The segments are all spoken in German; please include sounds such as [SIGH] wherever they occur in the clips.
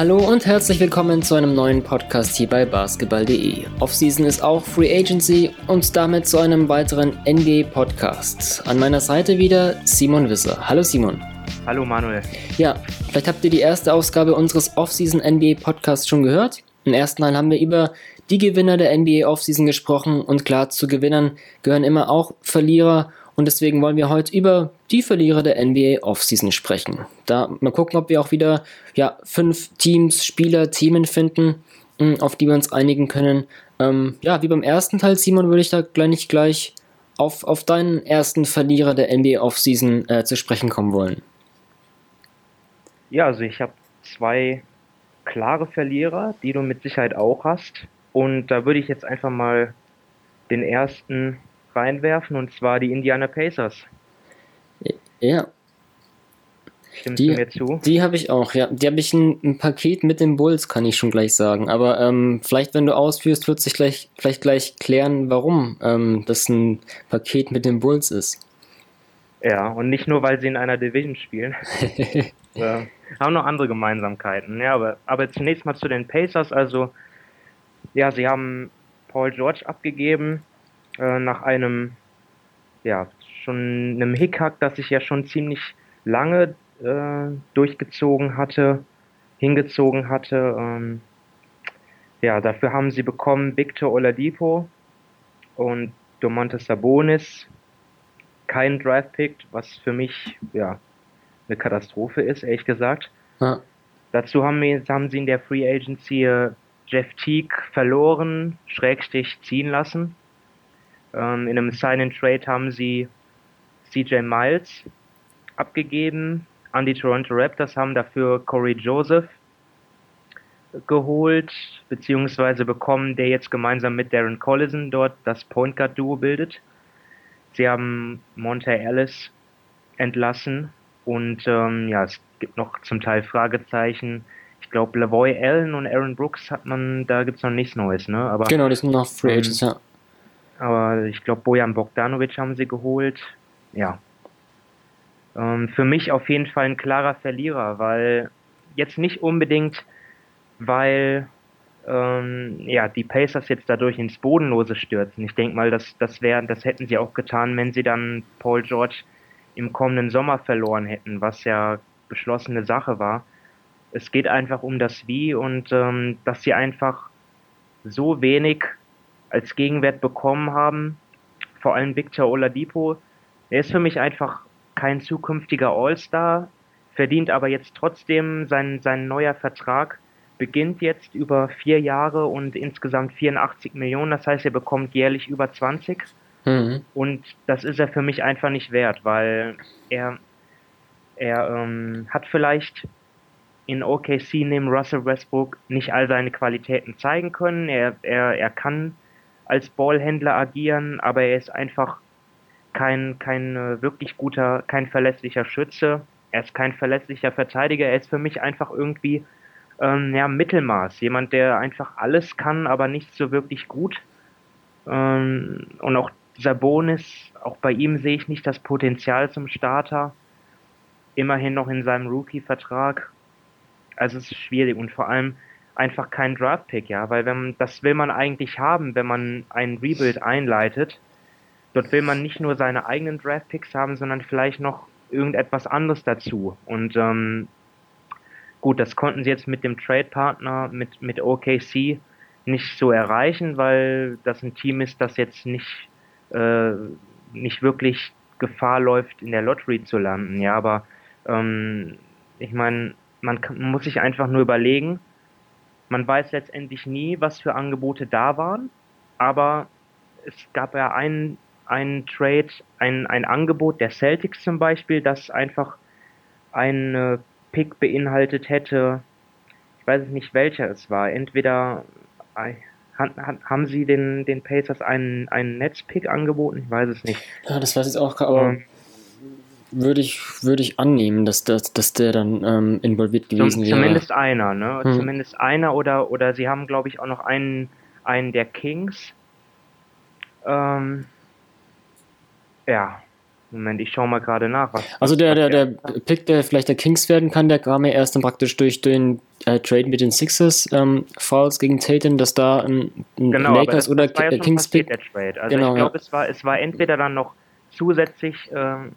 Hallo und herzlich willkommen zu einem neuen Podcast hier bei basketball.de. Offseason ist auch Free Agency und damit zu einem weiteren NBA Podcast. An meiner Seite wieder Simon Wisser. Hallo Simon. Hallo Manuel. Ja, vielleicht habt ihr die erste Ausgabe unseres Offseason NBA Podcasts schon gehört. Im ersten Teil haben wir über die Gewinner der NBA Offseason gesprochen und klar, zu Gewinnern gehören immer auch Verlierer und deswegen wollen wir heute über die Verlierer der NBA Offseason sprechen. Da mal gucken, ob wir auch wieder ja, fünf Teams, Spieler, Themen finden, hm, auf die wir uns einigen können. Ähm, ja, wie beim ersten Teil, Simon, würde ich da gleich gleich auf, auf deinen ersten Verlierer der NBA Offseason äh, zu sprechen kommen wollen. Ja, also ich habe zwei klare Verlierer, die du mit Sicherheit auch hast. Und da würde ich jetzt einfach mal den ersten reinwerfen, und zwar die Indiana Pacers. Ja. Stimmst die, du mir zu? Die habe ich auch, ja. Die habe ich ein, ein, Paket mit den Bulls, kann ich schon gleich sagen. Aber ähm, vielleicht, wenn du ausführst, wird sich gleich, vielleicht gleich klären, warum ähm, das ein Paket mit den Bulls ist. Ja, und nicht nur, weil sie in einer Division spielen. [LAUGHS] äh, haben noch andere Gemeinsamkeiten. Ja, aber, aber zunächst mal zu den Pacers. Also, ja, sie haben Paul George abgegeben äh, nach einem, ja, schon einem Hickhack, das sich ja schon ziemlich lange äh, durchgezogen hatte, hingezogen hatte. Ähm, ja, dafür haben sie bekommen Victor Oladipo und Domantas Sabonis, kein Draft-Pick, was für mich ja eine Katastrophe ist, ehrlich gesagt. Ja. Dazu haben, wir, haben sie in der Free Agency äh, Jeff Teague verloren, Schrägstich ziehen lassen. Ähm, in einem Sign-and-Trade haben sie CJ Miles abgegeben an die Toronto Raptors, haben dafür Corey Joseph geholt, beziehungsweise bekommen, der jetzt gemeinsam mit Darren Collison dort das Point Guard Duo bildet. Sie haben Monte Ellis entlassen und ähm, ja, es gibt noch zum Teil Fragezeichen. Ich glaube, Lavoy Allen und Aaron Brooks hat man, da gibt es noch nichts Neues, ne? Aber, genau, die sind noch Free ähm, Agents, ja. Aber ich glaube, Bojan Bogdanovic haben sie geholt. Ja. Ähm, für mich auf jeden Fall ein klarer Verlierer, weil jetzt nicht unbedingt, weil ähm, ja, die Pacers jetzt dadurch ins Bodenlose stürzen. Ich denke mal, das, das, wär, das hätten sie auch getan, wenn sie dann Paul George im kommenden Sommer verloren hätten, was ja beschlossene Sache war. Es geht einfach um das Wie und ähm, dass sie einfach so wenig als Gegenwert bekommen haben. Vor allem Victor Oladipo. Er ist für mich einfach kein zukünftiger All-Star, verdient aber jetzt trotzdem sein, sein neuer Vertrag beginnt jetzt über vier Jahre und insgesamt 84 Millionen. Das heißt, er bekommt jährlich über 20. Mhm. Und das ist er für mich einfach nicht wert, weil er, er ähm, hat vielleicht in OKC neben Russell Westbrook nicht all seine Qualitäten zeigen können. Er, er, er kann als Ballhändler agieren, aber er ist einfach kein, kein äh, wirklich guter, kein verlässlicher Schütze. Er ist kein verlässlicher Verteidiger. Er ist für mich einfach irgendwie ähm, ja, Mittelmaß. Jemand, der einfach alles kann, aber nicht so wirklich gut. Ähm, und auch Sabonis, auch bei ihm sehe ich nicht das Potenzial zum Starter. Immerhin noch in seinem Rookie-Vertrag. Also es ist schwierig und vor allem einfach kein Draft-Pick, ja, weil wenn, das will man eigentlich haben, wenn man ein Rebuild einleitet. Dort will man nicht nur seine eigenen Draft-Picks haben, sondern vielleicht noch irgendetwas anderes dazu. Und ähm, gut, das konnten sie jetzt mit dem Trade-Partner, mit, mit OKC nicht so erreichen, weil das ein Team ist, das jetzt nicht, äh, nicht wirklich Gefahr läuft, in der Lottery zu landen. Ja, aber ähm, ich meine, man muss sich einfach nur überlegen, man weiß letztendlich nie, was für Angebote da waren, aber es gab ja einen, einen Trade, ein, ein Angebot der Celtics zum Beispiel, das einfach einen Pick beinhaltet hätte. Ich weiß nicht, welcher es war. Entweder äh, haben sie den, den Pacers einen, einen Netzpick angeboten? Ich weiß es nicht. Ja, das weiß ich auch, aber ähm, würde ich, würde ich annehmen, dass, dass, dass der dann ähm, involviert gewesen wäre. Zumindest einer, ne? Hm. Zumindest einer oder, oder sie haben, glaube ich, auch noch einen, einen der Kings. Ähm, ja. Moment, ich schaue mal gerade nach. Was, also der, der, der Pick, der vielleicht der Kings werden kann, der kam ja erst dann praktisch durch den äh, Trade mit den Sixers, ähm, Fouls gegen Tatum, dass da ein, ein genau, Lakers oder ja Kings Pick. Der Trade. Also genau, ich glaube, ja. es, war, es war entweder dann noch zusätzlich ähm,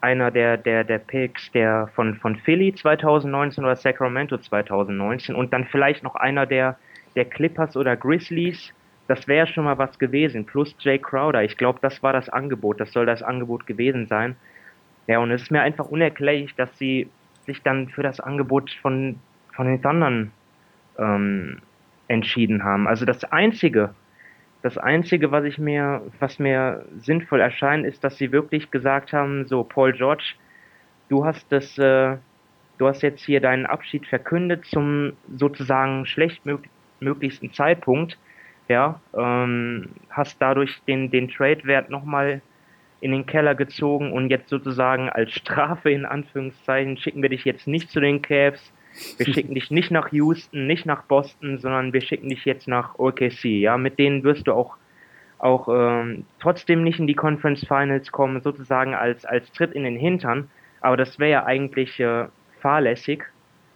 einer der, der, der Picks der von, von Philly 2019 oder Sacramento 2019 und dann vielleicht noch einer der, der Clippers oder Grizzlies das wäre schon mal was gewesen. Plus Jay Crowder. Ich glaube, das war das Angebot. Das soll das Angebot gewesen sein. Ja, und es ist mir einfach unerklärlich, dass sie sich dann für das Angebot von, von den Thundern ähm, entschieden haben. Also das Einzige, das Einzige, was ich mir, was mir sinnvoll erscheint, ist, dass sie wirklich gesagt haben, so Paul George, du hast das, äh, du hast jetzt hier deinen Abschied verkündet zum sozusagen schlechtmöglichsten Zeitpunkt ja, ähm, hast dadurch den, den Trade-Wert nochmal in den Keller gezogen und jetzt sozusagen als Strafe in Anführungszeichen schicken wir dich jetzt nicht zu den Cavs, wir [LAUGHS] schicken dich nicht nach Houston, nicht nach Boston, sondern wir schicken dich jetzt nach OKC. Ja, mit denen wirst du auch auch ähm, trotzdem nicht in die Conference Finals kommen, sozusagen als als Tritt in den Hintern. Aber das wäre ja eigentlich äh, fahrlässig,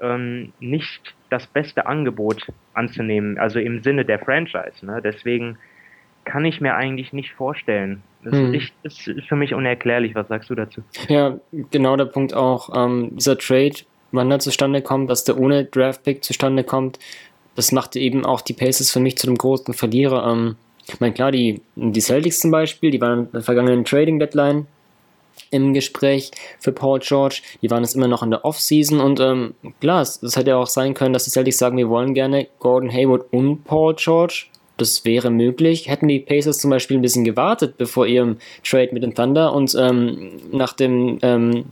ähm, nicht das beste Angebot anzunehmen, also im Sinne der Franchise. Ne? Deswegen kann ich mir eigentlich nicht vorstellen. Das hm. ist, ist, für mich unerklärlich. Was sagst du dazu? Ja, genau der Punkt auch. Ähm, dieser Trade, wann er zustande kommt, dass der ohne Draftpick zustande kommt, das machte eben auch die Pacers für mich zu einem großen Verlierer. Ähm, ich meine, klar, die, die Celtics zum Beispiel, die waren in der vergangenen Trading Deadline im Gespräch für Paul George. Die waren es immer noch in der Offseason und ähm, klar, es, hätte ja auch sein können, dass die Celtics sagen, wir wollen gerne Gordon Hayward und Paul George. Das wäre möglich. Hätten die Pacers zum Beispiel ein bisschen gewartet bevor ihrem Trade mit den Thunder und ähm, nach dem ähm,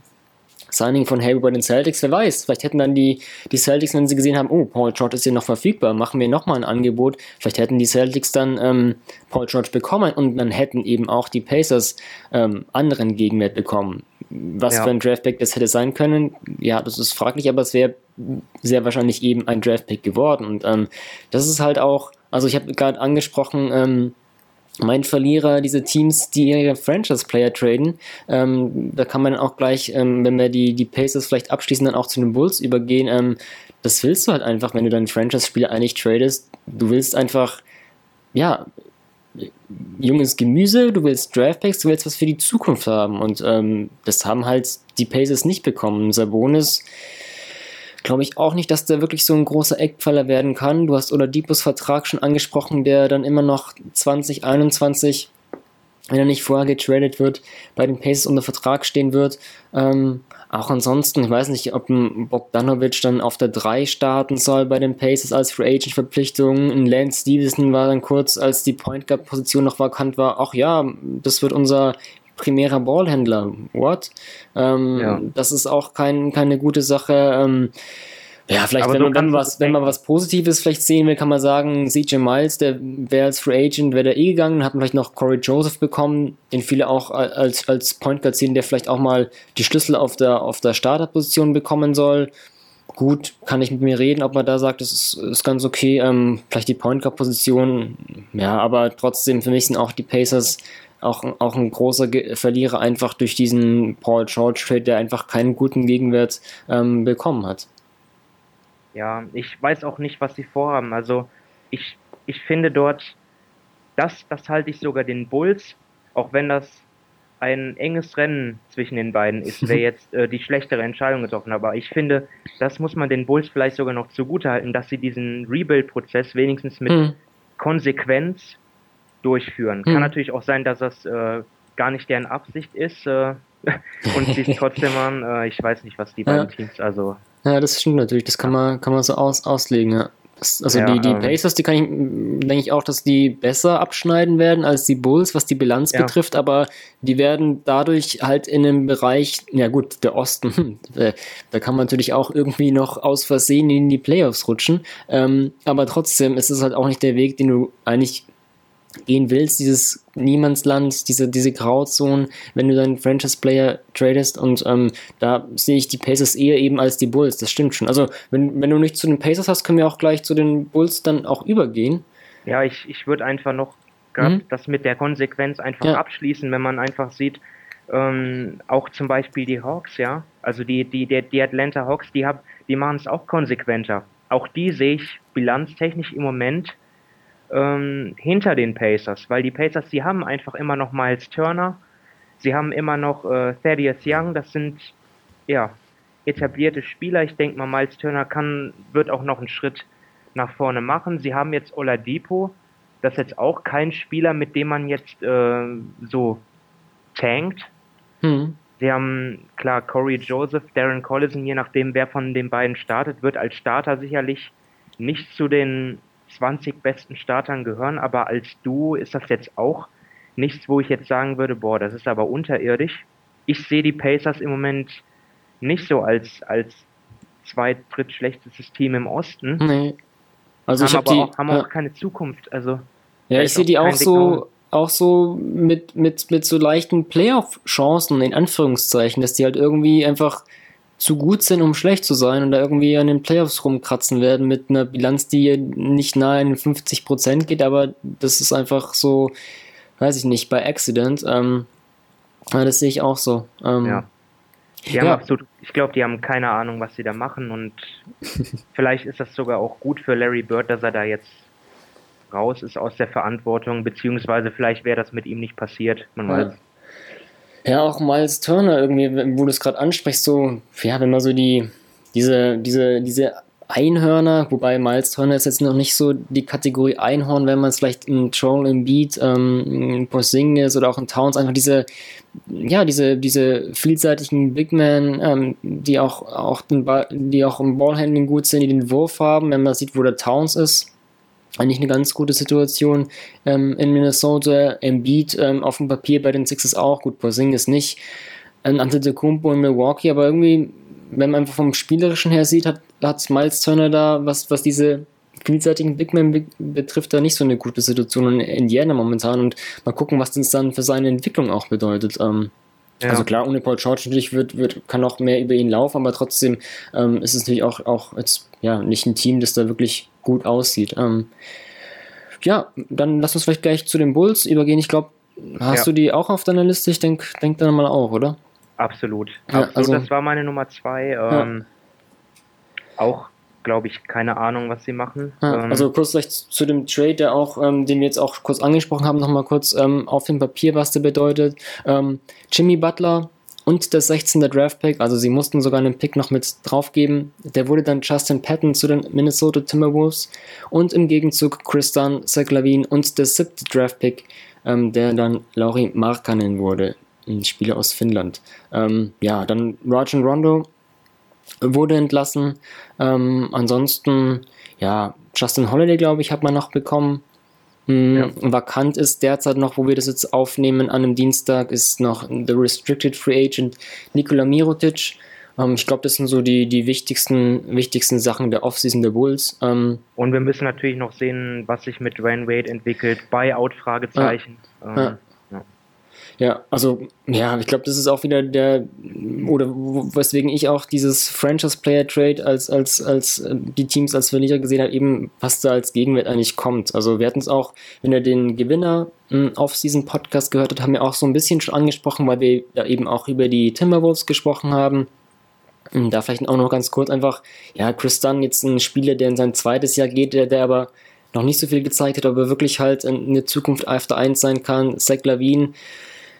Signing von Hayward bei den Celtics, wer weiß, vielleicht hätten dann die, die Celtics, wenn sie gesehen haben, oh, Paul George ist hier noch verfügbar, machen wir nochmal ein Angebot, vielleicht hätten die Celtics dann ähm, Paul George bekommen und dann hätten eben auch die Pacers ähm, anderen Gegenwert bekommen. Was ja. für ein Draftpick das hätte sein können, ja, das ist fraglich, aber es wäre sehr wahrscheinlich eben ein Draftpick geworden und ähm, das ist halt auch, also ich habe gerade angesprochen, ähm, mein Verlierer, diese Teams, die ihre Franchise-Player traden. Ähm, da kann man auch gleich, ähm, wenn wir die, die Pacers vielleicht abschließen, dann auch zu den Bulls übergehen. Ähm, das willst du halt einfach, wenn du deinen Franchise-Spieler eigentlich tradest. Du willst einfach, ja, junges Gemüse, du willst Draftpacks, du willst was für die Zukunft haben. Und ähm, das haben halt die Pacers nicht bekommen. Sabonis glaube ich auch nicht, dass der wirklich so ein großer Eckpfeiler werden kann. Du hast Oladipos Vertrag schon angesprochen, der dann immer noch 2021, wenn er nicht vorher getradet wird, bei den Pacers unter Vertrag stehen wird. Ähm, auch ansonsten, ich weiß nicht, ob ein Bogdanovic dann auf der 3 starten soll bei den Pacers als Free Agent Verpflichtung. Ein Lance Stevenson war dann kurz, als die Point Guard Position noch vakant war, ach ja, das wird unser primärer Ballhändler. What? Ähm, ja. Das ist auch kein, keine gute Sache. Ähm, ja, vielleicht, Aber wenn, man, wenn, was, wenn man was Positives vielleicht sehen will, kann man sagen, CJ Miles, der wäre als Free Agent, wäre der eh gegangen, hat vielleicht noch Corey Joseph bekommen, den viele auch als, als Point Guard sehen, der vielleicht auch mal die Schlüssel auf der, auf der Starterposition bekommen soll. Gut, kann ich mit mir reden, ob man da sagt, das ist, ist ganz okay. Ähm, vielleicht die Point Guard Position, ja, aber trotzdem, für mich sind auch die Pacers auch, auch ein großer Verlierer einfach durch diesen Paul George Trade, der einfach keinen guten Gegenwert ähm, bekommen hat. Ja, ich weiß auch nicht, was sie vorhaben. Also ich, ich finde dort, das, das halte ich sogar den Bulls, auch wenn das ein enges Rennen zwischen den beiden ist, wer [LAUGHS] jetzt äh, die schlechtere Entscheidung getroffen hat. Aber ich finde, das muss man den Bulls vielleicht sogar noch zugutehalten, dass sie diesen Rebuild-Prozess wenigstens mit hm. Konsequenz durchführen. Hm. Kann natürlich auch sein, dass das äh, gar nicht deren Absicht ist äh, [LAUGHS] und sie es trotzdem machen. Äh, ich weiß nicht, was die beiden ja. Teams also. Ja, das stimmt natürlich. Das kann man, kann man so aus, auslegen. Ja. Das, also ja, die, die ähm, Pacers, die kann ich, denke ich auch, dass die besser abschneiden werden als die Bulls, was die Bilanz betrifft, aber die werden dadurch halt in einem Bereich, ja gut, der Osten, hm, [LAUGHS] da kann man natürlich auch irgendwie noch aus Versehen in die Playoffs rutschen, ähm, aber trotzdem ist es halt auch nicht der Weg, den du eigentlich gehen willst, dieses Niemandsland, diese, diese Grauzonen, wenn du deinen Franchise-Player tradest und ähm, da sehe ich die Pacers eher eben als die Bulls, das stimmt schon. Also wenn, wenn du nicht zu den Pacers hast, können wir auch gleich zu den Bulls dann auch übergehen. Ja, ich, ich würde einfach noch mhm. das mit der Konsequenz einfach ja. abschließen, wenn man einfach sieht, Ähm, auch zum Beispiel die Hawks, ja. Also die, die, die, die Atlanta Hawks, die, hab, die machen es auch konsequenter. Auch die sehe ich bilanztechnisch im Moment ähm, hinter den Pacers, weil die Pacers, die haben einfach immer noch Miles Turner, sie haben immer noch äh, Thaddeus Young, das sind ja etablierte Spieler. Ich denke mal, Miles Turner kann, wird auch noch einen Schritt nach vorne machen. Sie haben jetzt Oladipo, das ist jetzt auch kein Spieler, mit dem man jetzt äh, so tankt. Hm. Sie haben, klar, Corey Joseph, Darren Collison, je nachdem, wer von den beiden startet, wird als Starter sicherlich nicht zu den 20 besten Startern gehören, aber als Duo ist das jetzt auch nichts, wo ich jetzt sagen würde, boah, das ist aber unterirdisch. Ich sehe die Pacers im Moment nicht so als, als zweit-, drittschlechtestes Team im Osten. Nee. Also haben ich aber die, auch, haben ja. auch keine Zukunft. Also ja, ich sehe die auch so, auch so mit, mit, mit so leichten Playoff-Chancen, in Anführungszeichen, dass die halt irgendwie einfach zu gut sind, um schlecht zu sein und da irgendwie an den Playoffs rumkratzen werden mit einer Bilanz, die nicht nahe an den 50% geht, aber das ist einfach so, weiß ich nicht, bei Accident. Ähm, das sehe ich auch so. Ähm, ja. Die ja. absolut, ich glaube, die haben keine Ahnung, was sie da machen und [LAUGHS] vielleicht ist das sogar auch gut für Larry Bird, dass er da jetzt raus ist aus der Verantwortung, beziehungsweise vielleicht wäre das mit ihm nicht passiert, man ja. weiß. Ja, auch Miles Turner irgendwie, wo du es gerade ansprichst, so, ja, wenn man so die, diese, diese, diese Einhörner, wobei Miles Turner ist jetzt noch nicht so die Kategorie Einhorn, wenn man es vielleicht in Troll im Beat, ähm, in Porzingis oder auch in Towns einfach diese, ja, diese, diese vielseitigen Big Men, ähm, die auch, auch den Ball, die auch im Ballhandling gut sind, die den Wurf haben, wenn man sieht, wo der Towns ist eigentlich eine ganz gute Situation ähm, in Minnesota. Embiid ähm, auf dem Papier bei den Sixers auch. Gut, ist nicht. Ähm, Antetokounmpo in Milwaukee, aber irgendwie, wenn man einfach vom Spielerischen her sieht, hat, hat Miles Turner da, was, was diese vielseitigen Big Men betrifft, da nicht so eine gute Situation in Indiana momentan. Und mal gucken, was das dann für seine Entwicklung auch bedeutet. Ähm, ja. Also klar, ohne Paul George natürlich wird, wird, kann auch mehr über ihn laufen, aber trotzdem ähm, ist es natürlich auch, auch jetzt, ja, nicht ein Team, das da wirklich gut aussieht. Ähm, ja, dann lass uns vielleicht gleich zu den Bulls übergehen. Ich glaube, hast ja. du die auch auf deiner Liste? Ich denke denk dann mal auch, oder? Absolut. Ja, Absolut. Also, das war meine Nummer zwei. Ähm, auch glaube ich, keine Ahnung, was sie machen. Ja, ähm, also kurz vielleicht zu dem Trade, der auch, ähm, den wir jetzt auch kurz angesprochen haben, nochmal kurz ähm, auf dem Papier, was der bedeutet. Ähm, Jimmy Butler und der 16. Draft-Pick, also sie mussten sogar einen Pick noch mit draufgeben. Der wurde dann Justin Patton zu den Minnesota Timberwolves und im Gegenzug Chris Dunn, Zach Lavine und der siebte Draft-Pick, ähm, der dann Lauri Markkanen wurde, ein Spieler aus Finnland. Ähm, ja, dann Rajon Rondo wurde entlassen. Ähm, ansonsten, ja, Justin Holiday, glaube ich, hat man noch bekommen. Mhm, ja. Vakant ist derzeit noch, wo wir das jetzt aufnehmen, an einem Dienstag, ist noch The Restricted Free Agent Nikola Mirotic. Ähm, ich glaube, das sind so die, die wichtigsten, wichtigsten Sachen der Offseason der Bulls. Ähm, Und wir müssen natürlich noch sehen, was sich mit Dwayne Wade entwickelt. Buyout, Fragezeichen. Ja. Ja, also, ja, ich glaube, das ist auch wieder der, oder weswegen ich auch dieses Franchise-Player-Trade als, als, als äh, die Teams als Verlierer gesehen habe, eben, was da als Gegenwert eigentlich kommt. Also, wir hatten es auch, wenn ihr den Gewinner hm, auf diesen Podcast gehört habt, haben wir auch so ein bisschen schon angesprochen, weil wir da eben auch über die Timberwolves gesprochen haben. Hm, da vielleicht auch noch ganz kurz einfach, ja, Chris Dunn, jetzt ein Spieler, der in sein zweites Jahr geht, der, der aber noch nicht so viel gezeigt hat, aber wirklich halt in der Zukunft After 1 sein kann. Zach Lavine,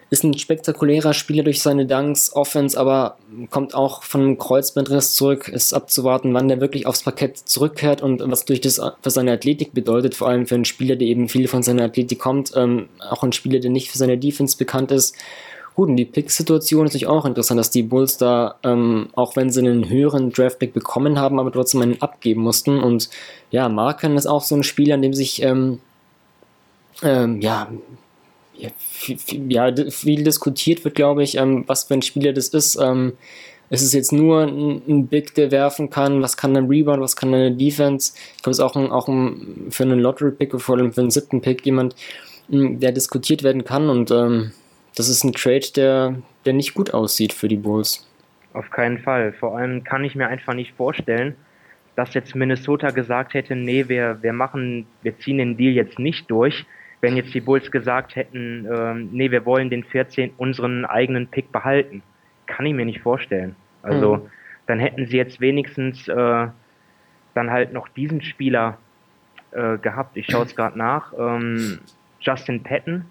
ist ein spektakulärer Spieler durch seine Dunks, Offense, aber kommt auch von einem Kreuzbandriss zurück. Ist abzuwarten, wann der wirklich aufs Parkett zurückkehrt und was durch das für seine Athletik bedeutet, vor allem für einen Spieler, der eben viel von seiner Athletik kommt, ähm, auch ein Spieler, der nicht für seine Defense bekannt ist. Gut, und die Pick-Situation ist natürlich auch interessant, dass die Bulls da, ähm, auch wenn sie einen höheren Draft-Pick bekommen haben, aber trotzdem einen abgeben mussten. Und ja, Marken ist auch so ein Spieler, an dem sich ähm, ähm, ja, ja, viel, ja, viel diskutiert wird, glaube ich, ähm, was für ein Spieler das ist. Ähm, ist es jetzt nur ein, ein, Big, der werfen kann? Was kann ein Rebound? Was kann eine Defense? Ich glaube, es ist auch, ein, auch ein, für einen Lottery-Pick, vor allem für einen siebten Pick, jemand, hm, der diskutiert werden kann. Und ähm, das ist ein Trade, der, der nicht gut aussieht für die Bulls. Auf keinen Fall. Vor allem kann ich mir einfach nicht vorstellen, dass jetzt Minnesota gesagt hätte, nee, wir, wir machen, wir ziehen den Deal jetzt nicht durch, wenn jetzt die Bulls gesagt hätten, ähm, nee, wir wollen den 14, unseren eigenen Pick behalten. Kann ich mir nicht vorstellen. Also, mhm. dann hätten sie jetzt wenigstens äh, dann halt noch diesen Spieler äh, gehabt. Ich schaue es gerade nach. Ähm, Justin Patton.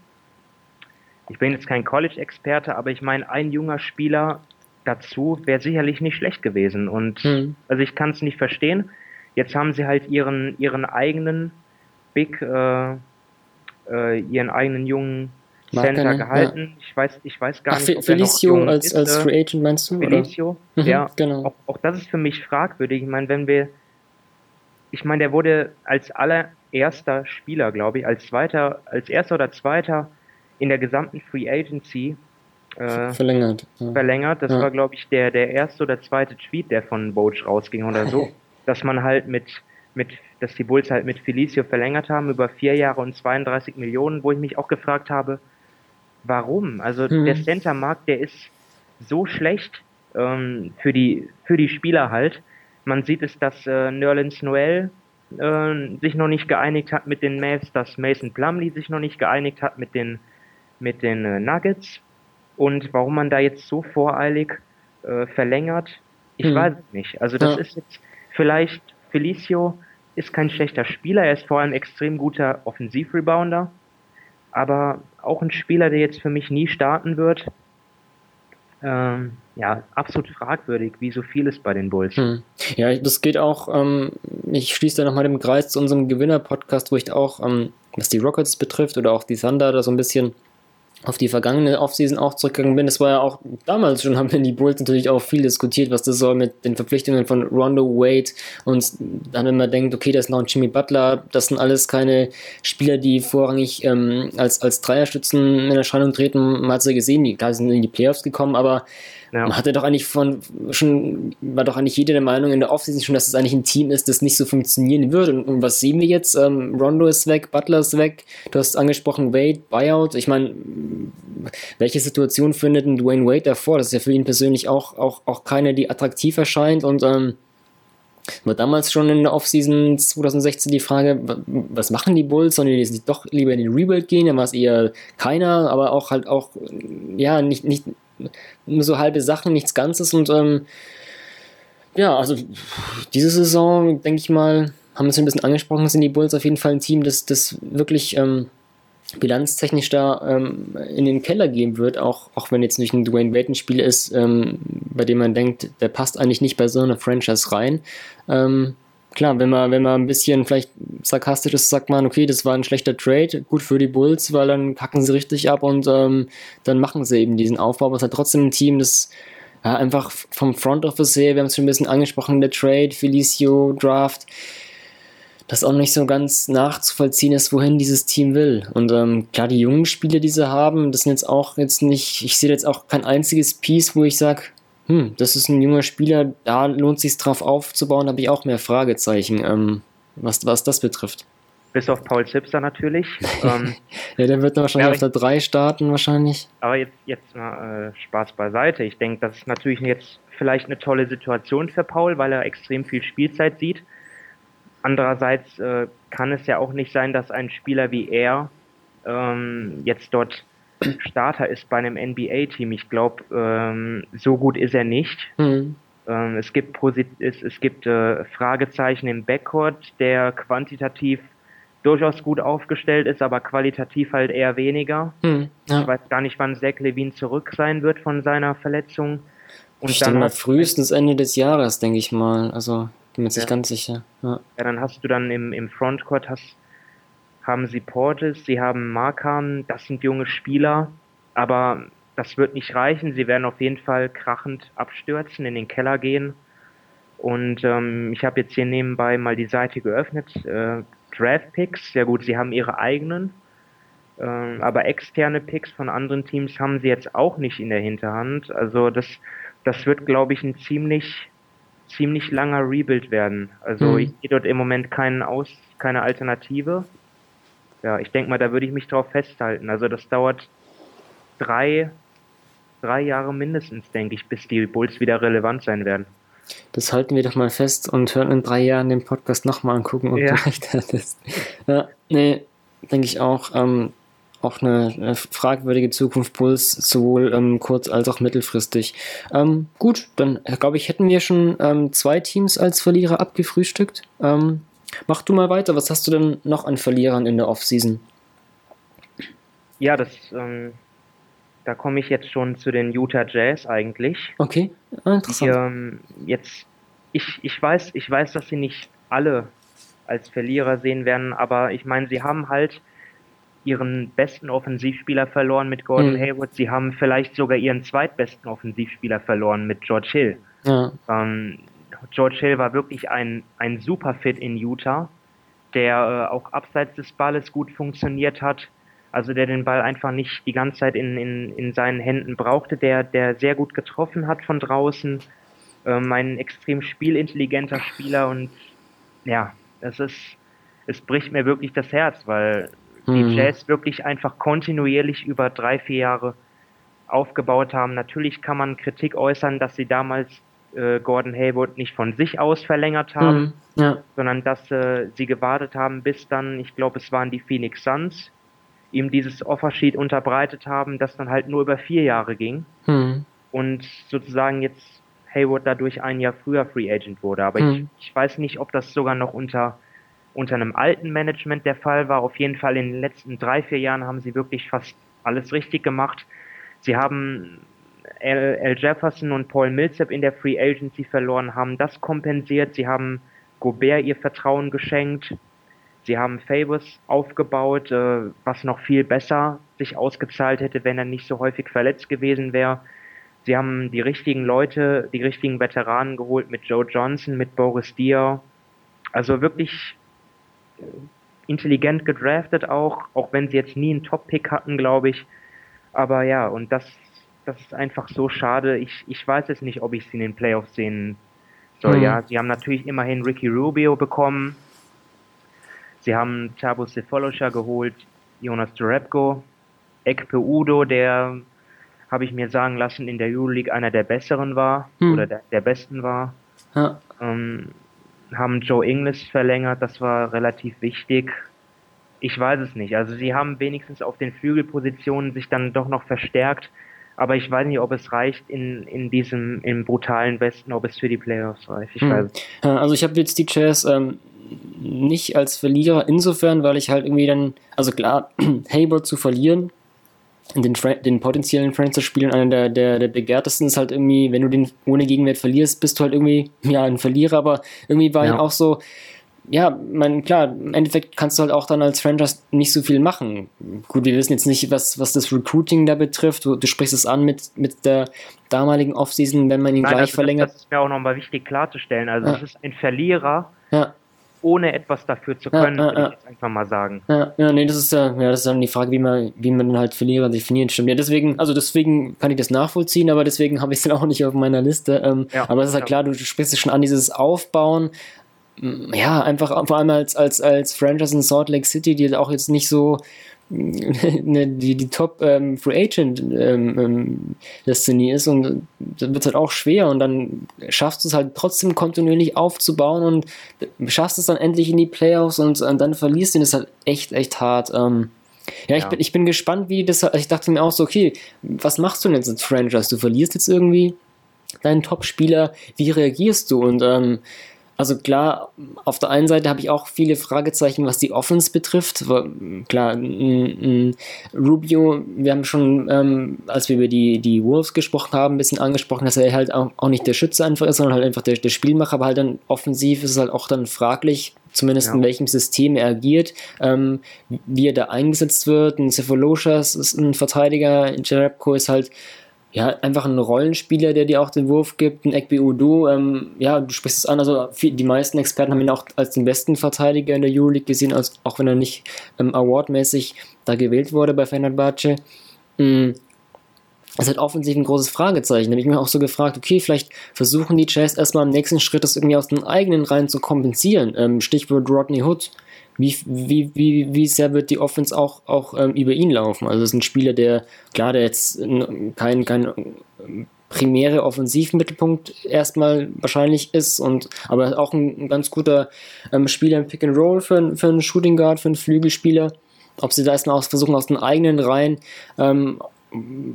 Ich bin jetzt kein College-Experte, aber ich meine, ein junger Spieler dazu wäre sicherlich nicht schlecht gewesen. Und mhm. also ich kann es nicht verstehen. Jetzt haben sie halt ihren, ihren eigenen Big, äh, äh, ihren eigenen jungen Center Markene, gehalten. Ja. Ich weiß, ich weiß gar Ach, nicht, ob Felicio er noch als, ist, als äh, Free Agent meinst du? Felicio, mhm, ja, genau. Auch, auch, das ist für mich fragwürdig. Ich meine, wenn wir, ich meine, der wurde als allererster Spieler, glaube ich, als zweiter, als erster oder zweiter in der gesamten Free Agency äh, verlängert. Ja. Verlängert. Das ja. war, glaube ich, der, der erste oder zweite Tweet, der von Boach rausging oder so, [LAUGHS] dass man halt mit mit, dass die Bulls halt mit Felicio verlängert haben über vier Jahre und 32 Millionen, wo ich mich auch gefragt habe, warum? Also hm. der Center-Markt, der ist so schlecht ähm, für, die, für die Spieler halt. Man sieht es, dass äh, Nerlens Noel äh, sich noch nicht geeinigt hat mit den Mavs, dass Mason Plumley sich noch nicht geeinigt hat mit den, mit den äh, Nuggets. Und warum man da jetzt so voreilig äh, verlängert, ich hm. weiß es nicht. Also das ja. ist jetzt vielleicht Felicio ist kein schlechter Spieler, er ist vor allem extrem guter Offensivrebounder, aber auch ein Spieler, der jetzt für mich nie starten wird. Ähm, ja, absolut fragwürdig, wie so vieles bei den Bulls. Hm. Ja, das geht auch, ähm, ich schließe da nochmal den Kreis zu unserem Gewinner-Podcast, wo ich auch, ähm, was die Rockets betrifft oder auch die Thunder, da so ein bisschen auf die vergangene Offseason auch zurückgegangen bin. Das war ja auch damals schon, [LAUGHS] haben wir in die Bulls natürlich auch viel diskutiert, was das soll mit den Verpflichtungen von Rondo Wade und dann, wenn man denkt, okay, das ist noch ein Jimmy Butler, das sind alles keine Spieler, die vorrangig ähm, als, als Dreierstützen in Erscheinung treten. Man hat es ja gesehen, die, sind in die Playoffs gekommen, aber ja. Man hatte doch eigentlich von schon, war doch eigentlich jeder der Meinung in der Offseason schon, dass es eigentlich ein Team ist, das nicht so funktionieren wird. Und, und was sehen wir jetzt? Ähm, Rondo ist weg, Butler ist weg, du hast angesprochen, Wade, Buyout. Ich meine, welche Situation findet ein Dwayne Wade davor? Das ist ja für ihn persönlich auch, auch, auch keine, die attraktiv erscheint und ähm, war damals schon in der Offseason 2016 die Frage, was machen die Bulls? Sollen die doch lieber in den Rebuild gehen? Dann war es eher keiner, aber auch halt auch, ja, nicht, nicht, so halbe Sachen, nichts Ganzes und ähm, ja, also diese Saison, denke ich mal, haben wir es ein bisschen angesprochen, sind die Bulls auf jeden Fall ein Team, das, das wirklich ähm, bilanztechnisch da ähm, in den Keller gehen wird, auch, auch wenn jetzt nicht ein Dwayne Wade ein Spiel ist, ähm, bei dem man denkt, der passt eigentlich nicht bei so einer Franchise rein. Ähm, klar, wenn man, wenn man ein bisschen vielleicht sarkastisch ist, sagt man, okay, das war ein schlechter Trade, gut für die Bulls, weil dann kacken sie richtig ab und ähm, dann machen sie eben diesen Aufbau. Aber es hat trotzdem ein Team, das ja, einfach vom Front Office her, wir haben es schon ein bisschen angesprochen, der Trade, Felicio, Draft, das auch nicht so ganz nachzuvollziehen ist, wohin dieses Team will. Und ähm, klar, die jungen Spiele, die sie haben, das sind jetzt auch jetzt nicht, ich sehe jetzt auch kein einziges Piece, wo ich sage, hm, das ist ein junger Spieler, da lohnt es sich drauf aufzubauen, habe ich auch mehr Fragezeichen, ähm, was, was das betrifft. Bis auf Paul Zipser natürlich. [LAUGHS] ähm, ja, der wird wahrscheinlich auf der 3 starten, wahrscheinlich. Aber jetzt, jetzt mal äh, Spaß beiseite. Ich denke, das ist natürlich jetzt vielleicht eine tolle Situation für Paul, weil er extrem viel Spielzeit sieht. Andererseits äh, kann es ja auch nicht sein, dass ein Spieler wie er ähm, jetzt dort Starter ist bei einem NBA-Team. Ich glaube, ähm, so gut ist er nicht. Mhm. Ähm, es gibt, Posit es, es gibt äh, Fragezeichen im Backcourt, der quantitativ durchaus gut aufgestellt ist, aber qualitativ halt eher weniger. Mhm, ja. Ich weiß gar nicht, wann Zach Levine zurück sein wird von seiner Verletzung. Und ich dann denke mal frühestens Ende des Jahres, denke ich mal. Also bin mir ja. nicht ganz sicher. Ja. ja. dann hast du dann im, im Frontcourt hast, haben sie Portis, sie haben Markan, das sind junge Spieler, aber das wird nicht reichen. Sie werden auf jeden Fall krachend abstürzen, in den Keller gehen. Und ähm, ich habe jetzt hier nebenbei mal die Seite geöffnet. Äh, Draft Picks, ja gut, sie haben ihre eigenen, äh, aber externe Picks von anderen Teams haben sie jetzt auch nicht in der Hinterhand. Also das, das wird, glaube ich, ein ziemlich, ziemlich langer Rebuild werden. Also mhm. ich sehe dort im Moment keinen Aus, keine Alternative ja, ich denke mal, da würde ich mich drauf festhalten. Also das dauert drei, drei Jahre mindestens, denke ich, bis die Bulls wieder relevant sein werden. Das halten wir doch mal fest und hören in drei Jahren den Podcast nochmal angucken, ob ja. du recht hattest. Ja, nee, denke ich auch, ähm, auch eine, eine, fragwürdige Zukunft Bulls, sowohl ähm, kurz- als auch mittelfristig. Ähm, gut, dann äh, glaube ich, hätten wir schon ähm, zwei Teams als Verlierer abgefrühstückt. Ähm, mach du mal weiter. Was hast du denn noch an Verlierern in der Offseason? Ja, das, ähm, da komme ich jetzt schon zu den Utah Jazz eigentlich. Okay, ah, interessant. Die, ähm, jetzt, ich, ich weiß, ich weiß, dass sie nicht alle als Verlierer sehen werden, aber ich meine, sie haben halt ihren besten Offensivspieler verloren mit Gordon mhm. Hayward. Sie haben vielleicht sogar ihren zweitbesten Offensivspieler verloren mit George Hill. Ja. Ähm, George Hill war wirklich ein, ein super Fit in Utah, der äh, auch abseits des Balles gut funktioniert hat. Also der den Ball einfach nicht die ganze Zeit in, in, in seinen Händen brauchte, der, der sehr gut getroffen hat von draußen. Ähm, ein extrem spielintelligenter Spieler und ja, das ist, es bricht mir wirklich das Herz, weil die mhm. Jazz wirklich einfach kontinuierlich über drei, vier Jahre aufgebaut haben. Natürlich kann man Kritik äußern, dass sie damals äh, Gordon Hayward nicht von sich aus verlängert haben, mhm. ja. sondern dass äh, sie gewartet haben, bis dann, ich glaube, es waren die Phoenix Suns, ihm dieses Offersheet unterbreitet haben, das dann halt nur über vier Jahre ging. Mhm. Und sozusagen jetzt Hayward dadurch ein Jahr früher Free Agent wurde. Aber mhm. ich, ich weiß nicht, ob das sogar noch unter unter einem alten Management der Fall war. Auf jeden Fall in den letzten drei, vier Jahren haben sie wirklich fast alles richtig gemacht. Sie haben L. L. Jefferson und Paul Millsap in der Free Agency verloren, haben das kompensiert. Sie haben Gobert ihr Vertrauen geschenkt. Sie haben Favors aufgebaut, äh, was noch viel besser sich ausgezahlt hätte, wenn er nicht so häufig verletzt gewesen wäre. Sie haben die richtigen Leute, die richtigen Veteranen geholt mit Joe Johnson, mit Boris Diaw. Also wirklich intelligent gedraftet auch, auch wenn sie jetzt nie einen Top-Pick hatten, glaube ich. Aber ja, und das, das ist einfach so schade. Ich, ich weiß jetzt nicht, ob ich sie in den Playoffs sehen soll. Mhm. Ja, sie haben natürlich immerhin Ricky Rubio bekommen. Sie haben Chabo Sefolosha geholt, Jonas Durepko, Ekpe Udo, der, habe ich mir sagen lassen, in der Euroleague einer der besseren war mhm. oder der, der besten war. Ja. Ähm, haben Joe Inglis verlängert, das war relativ wichtig. Ich weiß es nicht. Also sie haben wenigstens auf den Flügelpositionen sich dann doch noch verstärkt, aber ich weiß nicht, ob es reicht in, in diesem im brutalen Westen, ob es für die Playoffs reicht. Ich hm. weiß Also ich habe jetzt die Jazz ähm, nicht als Verlierer insofern, weil ich halt irgendwie dann, also klar, [CLEARS THROAT] Hayward zu verlieren, den, den potenziellen Franchise spielen, einer der, der, der begehrtesten ist halt irgendwie, wenn du den ohne Gegenwert verlierst, bist du halt irgendwie, ja, ein Verlierer, aber irgendwie war ja. ich auch so, ja, mein, klar, im Endeffekt kannst du halt auch dann als Franchise nicht so viel machen. Gut, wir wissen jetzt nicht, was, was das Recruiting da betrifft. Du, du sprichst es an mit, mit der damaligen Offseason, wenn man ihn Nein, gleich also verlängert. Das, das ist mir auch nochmal wichtig klarzustellen. Also, es ist ein Verlierer, ja ohne etwas dafür zu können, ja, ja, würde ich jetzt einfach mal sagen. Ja, ja, nee, das ist ja, ja, das ist dann die Frage, wie man, wie man halt Verlierer definiert, stimmt. Ja, deswegen, also deswegen kann ich das nachvollziehen, aber deswegen [LAUGHS] habe ich es dann auch nicht auf meiner Liste. Ähm, ja, aber es ist halt klar, du, du sprichst schon an dieses Aufbauen, ja, einfach vor allem als, als, als Franchise in Salt Lake City, die auch jetzt nicht so [LAUGHS] Ne, die, die Top ähm, Free Agent ähm, ähm, Destiny ist und dann wird es halt auch schwer und dann schaffst du es halt trotzdem kontinuierlich aufzubauen und schaffst es dann endlich in die Playoffs und, und dann verlierst du ihn, das ist halt echt, echt hart. Ähm, ja, ich, ja. Bin, ich bin gespannt, wie das, ich dachte mir auch so, okay, was machst du denn jetzt als Franchise? Du verlierst jetzt irgendwie deinen Top-Spieler, wie reagierst du? Und ähm, also klar, auf der einen Seite habe ich auch viele Fragezeichen, was die Offense betrifft. Klar, ein, ein Rubio, wir haben schon, ähm, als wir über die, die Wolves gesprochen haben, ein bisschen angesprochen, dass er halt auch, auch nicht der Schütze einfach ist, sondern halt einfach der, der Spielmacher, aber halt dann offensiv ist es halt auch dann fraglich, zumindest ja. in welchem System er agiert, ähm, wie er da eingesetzt wird. Ein Cephalosas ist ein Verteidiger, Jerebko ist halt ja, einfach ein Rollenspieler, der dir auch den Wurf gibt, ein Ekbi Udo, ähm, ja, du sprichst es an, also die meisten Experten haben ihn auch als den besten Verteidiger in der Euroleague gesehen, als, auch wenn er nicht ähm, awardmäßig da gewählt wurde bei Fenerbahce. Mhm. Ist halt offensiv ein großes Fragezeichen. Da habe ich mir auch so gefragt, okay, vielleicht versuchen die Jazz erstmal im nächsten Schritt das irgendwie aus den eigenen Reihen zu kompensieren. Ähm, Stichwort Rodney Hood wie, wie, wie, wie sehr wird die Offense auch, auch ähm, über ihn laufen? Also es ist ein Spieler, der, klar, der jetzt kein, kein ähm, primäre Offensivmittelpunkt erstmal wahrscheinlich ist und aber auch ein, ein ganz guter ähm, Spieler im Pick and Roll für, für einen Shooting Guard, für einen Flügelspieler. ob sie da erstmal versuchen, aus den eigenen Reihen ähm,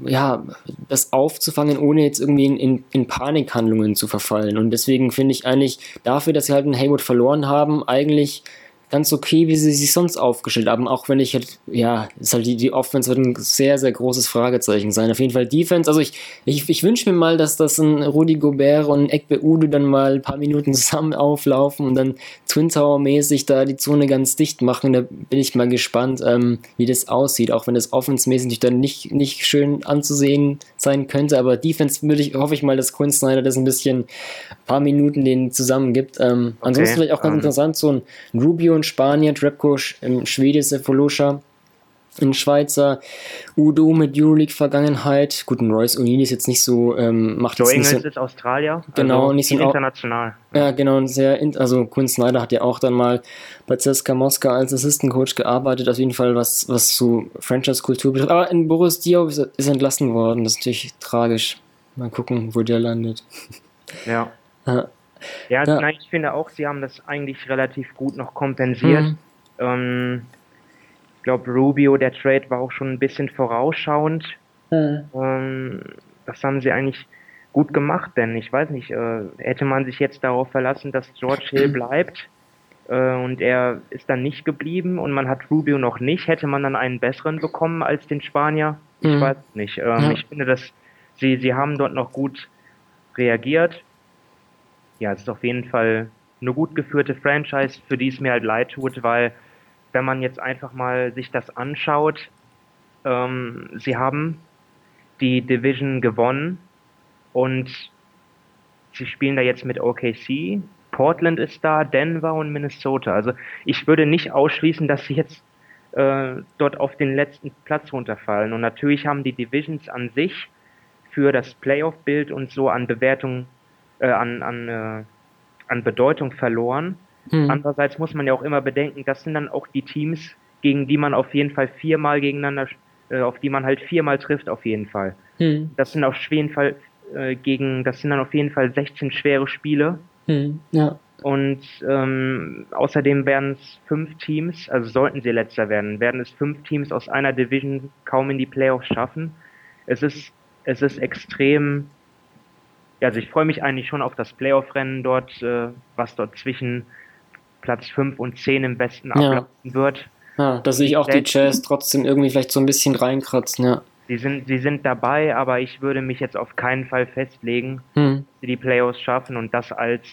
ja, das aufzufangen, ohne jetzt irgendwie in, in, in, Panikhandlungen zu verfallen. Und deswegen finde ich eigentlich dafür, dass sie halt einen Haywood verloren haben, eigentlich ganz okay, wie sie sich sonst aufgestellt haben, auch wenn ich halt, ja, ist halt die, die Offense wird ein sehr, sehr großes Fragezeichen sein. Auf jeden Fall Defense, also ich, ich, ich wünsche mir mal, dass das ein Rudi Gobert und Ekbe Udo dann mal ein paar Minuten [LAUGHS] zusammen auflaufen und dann Twin Tower mäßig da die Zone ganz dicht machen. Da bin ich mal gespannt, ähm, wie das aussieht, auch wenn das offense-mäßig dann nicht, nicht schön anzusehen sein könnte, aber Defense würde ich, hoffe ich mal, dass Quinn Snyder das ein bisschen, ein paar Minuten denen zusammen gibt. Ähm, okay, ansonsten vielleicht auch ganz um, ähm. interessant, so ein Rubio und in Spanien, Trepko im Schwedische Folosha, ein Schweizer Udo mit Euroleague-Vergangenheit. Gut, ein Royce O'Neill ist jetzt nicht so, ähm, macht Joe jetzt Engels ist Australier. Genau, also nicht so international. Ja, genau, sehr, also Quinn Snyder hat ja auch dann mal bei CSKA Moskau als Assistant Coach gearbeitet, auf jeden Fall was, was zu Franchise-Kultur betrifft. Aber in Boris Diaw ist, ist entlassen worden, das ist natürlich tragisch. Mal gucken, wo der landet. Ja. ja. Ja, ja. Nein, ich finde auch, sie haben das eigentlich relativ gut noch kompensiert. Mhm. Ähm, ich glaube, Rubio, der Trade war auch schon ein bisschen vorausschauend. Mhm. Ähm, das haben sie eigentlich gut gemacht, denn ich weiß nicht, äh, hätte man sich jetzt darauf verlassen, dass George Hill bleibt äh, und er ist dann nicht geblieben und man hat Rubio noch nicht, hätte man dann einen besseren bekommen als den Spanier? Ich mhm. weiß nicht. Ähm, ja. Ich finde, dass sie, sie haben dort noch gut reagiert ja, es ist auf jeden Fall eine gut geführte Franchise, für die es mir halt leid tut, weil wenn man jetzt einfach mal sich das anschaut, ähm, sie haben die Division gewonnen und sie spielen da jetzt mit OKC. Portland ist da, Denver und Minnesota. Also ich würde nicht ausschließen, dass sie jetzt äh, dort auf den letzten Platz runterfallen. Und natürlich haben die Divisions an sich für das Playoff-Bild und so an Bewertung äh, an, an, äh, an Bedeutung verloren. Hm. Andererseits muss man ja auch immer bedenken, das sind dann auch die Teams, gegen die man auf jeden Fall viermal gegeneinander, äh, auf die man halt viermal trifft, auf jeden Fall. Hm. Das sind auf jeden Fall äh, gegen, das sind dann auf jeden Fall 16 schwere Spiele. Hm. Ja. Und ähm, außerdem werden es fünf Teams, also sollten sie letzter werden, werden es fünf Teams aus einer Division kaum in die Playoffs schaffen. Es ist, es ist extrem ja, also ich freue mich eigentlich schon auf das Playoff-Rennen dort, äh, was dort zwischen Platz 5 und 10 im Westen ja. ablaufen wird. Ja, da sehe ich auch die Jazz trotzdem irgendwie vielleicht so ein bisschen reinkratzen, ja. Sie sind, sie sind dabei, aber ich würde mich jetzt auf keinen Fall festlegen, hm. dass sie die Playoffs schaffen und das als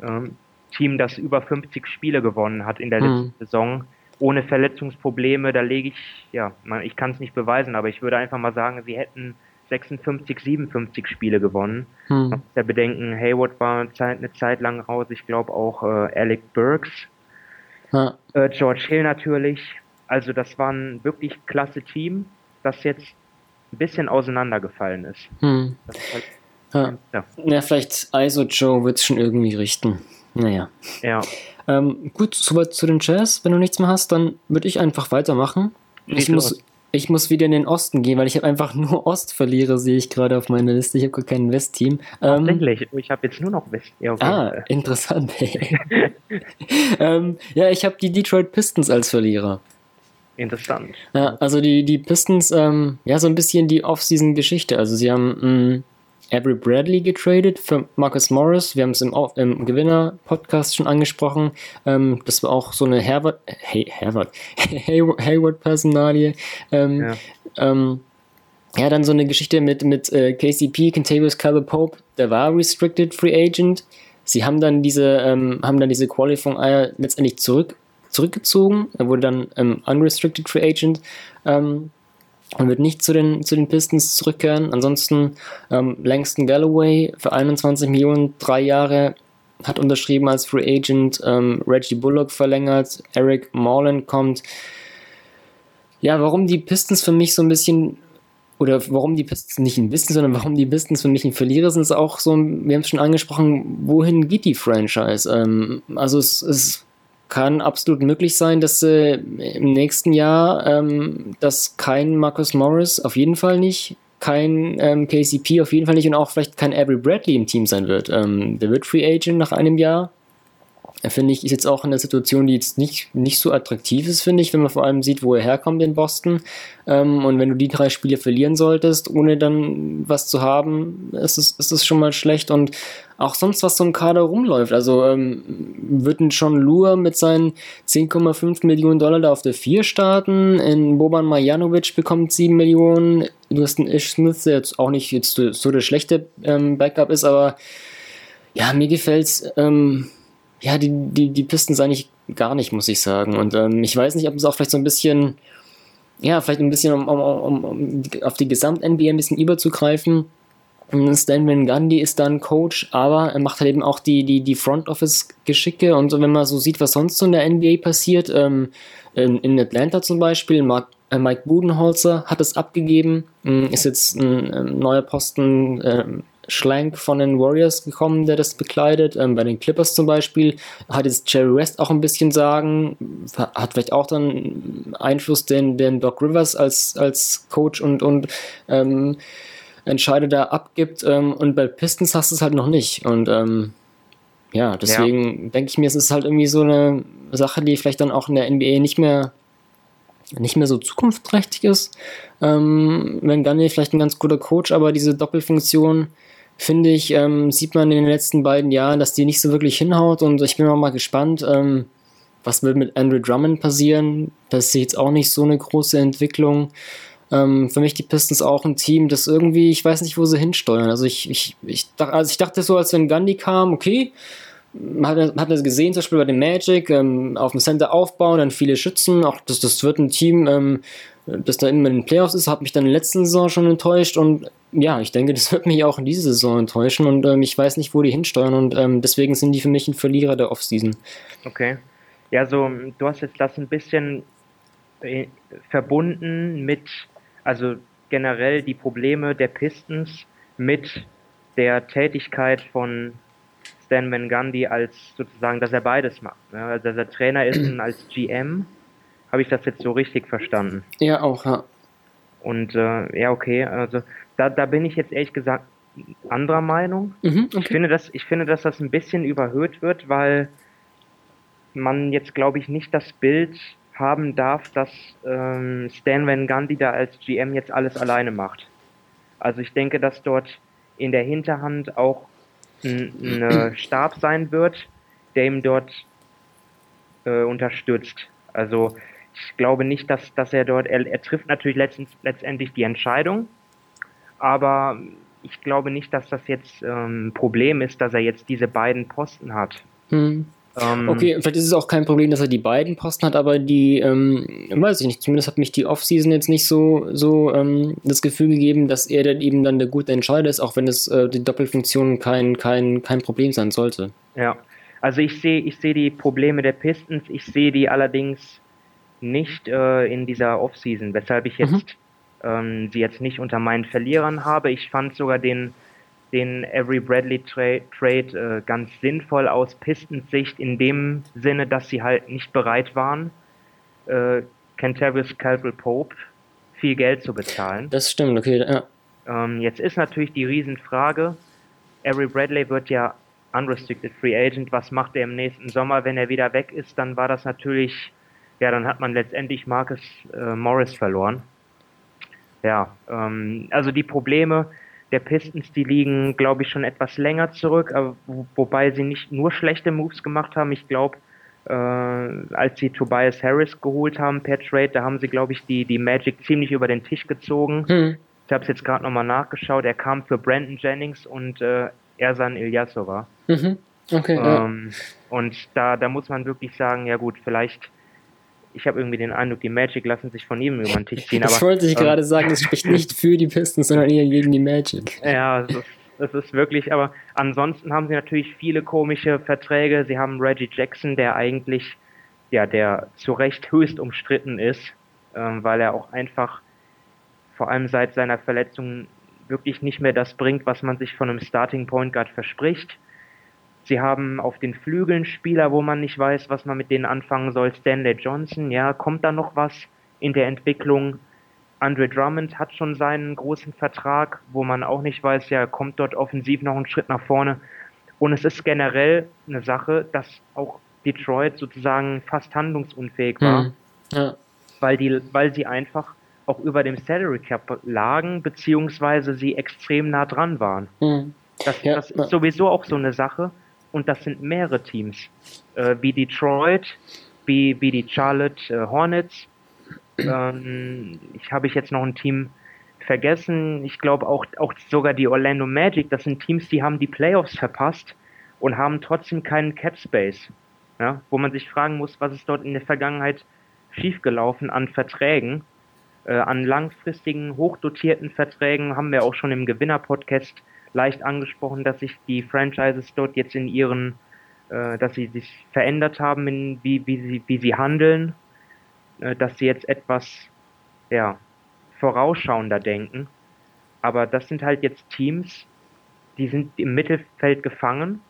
ähm, Team, das über 50 Spiele gewonnen hat in der hm. letzten Saison, ohne Verletzungsprobleme, da lege ich, ja, ich kann es nicht beweisen, aber ich würde einfach mal sagen, sie hätten 56, 57 Spiele gewonnen. Hm. Man muss ja bedenken, Hayward war eine Zeit, eine Zeit lang raus, ich glaube auch äh, Alec Burks, ja. äh, George Hill natürlich. Also das war ein wirklich klasse Team, das jetzt ein bisschen auseinandergefallen ist. Hm. ist halt, ja. Ja. ja. vielleicht ISO Joe wird es schon irgendwie richten. Naja. Ja. Ähm, gut, soweit zu den Jazz. Wenn du nichts mehr hast, dann würde ich einfach weitermachen. Ich muss, ich muss wieder in den Osten gehen, weil ich habe einfach [LAUGHS] nur Ostverlierer, sehe ich gerade auf meiner Liste. Ich habe gar kein Westteam. Ähm, Tatsächlich, ich habe jetzt nur noch West. Ja, okay. Ah, interessant. [LAUGHS] ähm, ja, ich habe die Detroit Pistons als Verlierer. Interessant. Ja, also die, die Pistons, ähm, ja, so ein bisschen die Off-Season-Geschichte. Also sie haben mm, Avery Bradley getradet für Marcus Morris. Wir haben es im, im Gewinner-Podcast schon angesprochen. Ähm, das war auch so eine Herbert, hey, Herbert, [LAUGHS] Hayward-Personalie. Ähm, ja. Ähm, ja, dann so eine Geschichte mit, mit äh, KCP, Contavious Calvin Pope, der war Restricted Free Agent. Sie haben dann diese, ähm, haben dann diese Qualifying letztendlich zurück, zurückgezogen. Er wurde dann ähm, Unrestricted Free Agent. Ähm, und wird nicht zu den, zu den Pistons zurückkehren. Ansonsten ähm, Langston Galloway für 21 Millionen, drei Jahre, hat unterschrieben als Free Agent. Ähm, Reggie Bullock verlängert. Eric Morland kommt. Ja, warum die Pistons für mich so ein bisschen oder warum die Pistons nicht ein bisschen, sondern warum die Pistons für mich ein Verlierer sind, ist auch so, wir haben es schon angesprochen, wohin geht die Franchise? Ähm, also es ist kann absolut möglich sein, dass äh, im nächsten Jahr ähm, dass kein Marcus Morris auf jeden Fall nicht, kein ähm, KCP auf jeden Fall nicht und auch vielleicht kein Avery Bradley im Team sein wird. Ähm, der wird Free Agent nach einem Jahr. Finde ich, ist jetzt auch in der Situation, die jetzt nicht, nicht so attraktiv ist, finde ich, wenn man vor allem sieht, wo er herkommt in Boston. Ähm, und wenn du die drei Spiele verlieren solltest, ohne dann was zu haben, ist es, ist es schon mal schlecht. Und auch sonst, was so im Kader rumläuft. Also ähm, wird John Lure mit seinen 10,5 Millionen Dollar da auf der 4 starten. In Boban Marjanovic bekommt 7 Millionen. Du hast einen Ish Smith, der jetzt auch nicht jetzt so der schlechte ähm, Backup ist, aber ja, mir gefällt's. Ähm, ja, die, die, die Pistons eigentlich gar nicht, muss ich sagen. Und ähm, ich weiß nicht, ob es auch vielleicht so ein bisschen, ja, vielleicht ein bisschen, um, um, um, um auf die Gesamt-NBA ein bisschen überzugreifen. Stan Van Gundy ist dann Coach, aber er macht halt eben auch die, die, die Front-Office-Geschicke und so, wenn man so sieht, was sonst so in der NBA passiert, ähm, in, in, Atlanta zum Beispiel, Mark, äh, Mike Budenholzer hat es abgegeben, äh, ist jetzt ein, ein neuer Posten äh, Schlank von den Warriors gekommen, der das bekleidet. Ähm, bei den Clippers zum Beispiel hat jetzt Jerry West auch ein bisschen sagen, hat vielleicht auch dann Einfluss, den, den Doc Rivers als, als Coach und, und ähm, Entscheider da abgibt. Ähm, und bei Pistons hast du es halt noch nicht. Und ähm, ja, deswegen ja. denke ich mir, es ist halt irgendwie so eine Sache, die vielleicht dann auch in der NBA nicht mehr nicht mehr so zukunftsträchtig ist. Ähm, wenn Gunny vielleicht ein ganz guter Coach, aber diese Doppelfunktion finde ich, ähm, sieht man in den letzten beiden Jahren, dass die nicht so wirklich hinhaut und ich bin auch mal gespannt, ähm, was wird mit Andrew Drummond passieren. Das ist jetzt auch nicht so eine große Entwicklung. Ähm, für mich die Pistons auch ein Team, das irgendwie, ich weiß nicht, wo sie hinsteuern. Also ich, ich, ich, also ich dachte so, als wenn Gandhi kam, okay, hat hat er gesehen, zum Beispiel bei dem Magic, ähm, auf dem Center aufbauen, dann viele Schützen, auch das, das wird ein Team, ähm, das da immer in den Playoffs ist, hat mich dann in der letzten Saison schon enttäuscht und ja, ich denke, das wird mich auch in dieser Saison enttäuschen und ähm, ich weiß nicht, wo die hinsteuern und ähm, deswegen sind die für mich ein Verlierer der Offseason. Okay. Ja, so, du hast jetzt das ein bisschen äh, verbunden mit, also generell die Probleme der Pistons mit der Tätigkeit von Stan Van Gundy als sozusagen, dass er beides macht. Ne? Also, dass er Trainer ist und als GM. Habe ich das jetzt so richtig verstanden? Ja, auch, ja. Und äh, ja, okay, also da, da bin ich jetzt ehrlich gesagt anderer Meinung. Mhm, okay. ich, finde, dass, ich finde, dass das ein bisschen überhöht wird, weil man jetzt, glaube ich, nicht das Bild haben darf, dass ähm, Stan Van Gundy da als GM jetzt alles alleine macht. Also ich denke, dass dort in der Hinterhand auch ein, ein [CLEARS THROAT] Stab sein wird, der ihm dort äh, unterstützt. Also ich glaube nicht, dass, dass er dort, er, er trifft natürlich letztens, letztendlich die Entscheidung, aber ich glaube nicht, dass das jetzt ähm, ein Problem ist, dass er jetzt diese beiden Posten hat. Hm. Ähm, okay, vielleicht ist es auch kein Problem, dass er die beiden Posten hat, aber die, ähm, weiß ich nicht, zumindest hat mich die Offseason jetzt nicht so, so ähm, das Gefühl gegeben, dass er dann eben dann der gute Entscheider ist, auch wenn es äh, die Doppelfunktion kein, kein, kein Problem sein sollte. Ja, also ich sehe ich seh die Probleme der Pistons, ich sehe die allerdings nicht äh, in dieser Offseason, weshalb ich jetzt mhm. ähm, sie jetzt nicht unter meinen Verlierern habe. Ich fand sogar den, den Avery Bradley Tra Trade äh, ganz sinnvoll aus Pistons Sicht in dem Sinne, dass sie halt nicht bereit waren, äh, Kentavious Caldwell Pope viel Geld zu bezahlen. Das stimmt, okay. Ja. Ähm, jetzt ist natürlich die Riesenfrage, Avery Bradley wird ja unrestricted free agent. Was macht er im nächsten Sommer, wenn er wieder weg ist? Dann war das natürlich ja, dann hat man letztendlich Marcus äh, Morris verloren. Ja, ähm, also die Probleme der Pistons, die liegen, glaube ich, schon etwas länger zurück, aber, wo, wobei sie nicht nur schlechte Moves gemacht haben. Ich glaube, äh, als sie Tobias Harris geholt haben per Trade, da haben sie, glaube ich, die, die Magic ziemlich über den Tisch gezogen. Hm. Ich habe es jetzt gerade nochmal nachgeschaut. Er kam für Brandon Jennings und äh, Ersan Ilyasova. Mhm. Okay. Ähm, ja. Und da, da muss man wirklich sagen, ja gut, vielleicht ich habe irgendwie den Eindruck, die Magic lassen sich von ihm über den Tisch ziehen. das aber, wollte ich ähm, gerade sagen, das spricht nicht für die Pistons, sondern eher gegen die Magic. Ja, das ist, das ist wirklich, aber ansonsten haben sie natürlich viele komische Verträge. Sie haben Reggie Jackson, der eigentlich, ja, der zu Recht höchst umstritten ist, ähm, weil er auch einfach vor allem seit seiner Verletzung wirklich nicht mehr das bringt, was man sich von einem Starting Point Guard verspricht. Sie haben auf den Flügeln Spieler, wo man nicht weiß, was man mit denen anfangen soll. Stanley Johnson, ja, kommt da noch was in der Entwicklung? Andre Drummond hat schon seinen großen Vertrag, wo man auch nicht weiß, ja, kommt dort offensiv noch einen Schritt nach vorne. Und es ist generell eine Sache, dass auch Detroit sozusagen fast handlungsunfähig war, Hm. Ja. weil, die, weil sie einfach auch über dem Salary Cap lagen, beziehungsweise sie extrem nah dran waren. Hm. Das, Ja, das ist sowieso auch so eine Sache. Und das sind mehrere Teams. Äh, wie Detroit, wie, wie die Charlotte äh, Hornets. Ähm, ich habe ich jetzt noch ein Team vergessen. Ich glaube auch, auch sogar die Orlando Magic. Das sind Teams, die haben die Playoffs verpasst und haben trotzdem keinen Cap Space. Ja, wo man sich fragen muss, was ist dort in der Vergangenheit schiefgelaufen an Verträgen, äh, an langfristigen, hochdotierten Verträgen, haben wir auch schon im Gewinner-Podcast leicht angesprochen, dass sich die Franchises dort jetzt in ihren, äh, dass sie sich verändert haben, in wie, wie, sie, wie sie handeln, äh, dass sie jetzt etwas ja, vorausschauender denken. Aber das sind halt jetzt Teams, die sind im Mittelfeld gefangen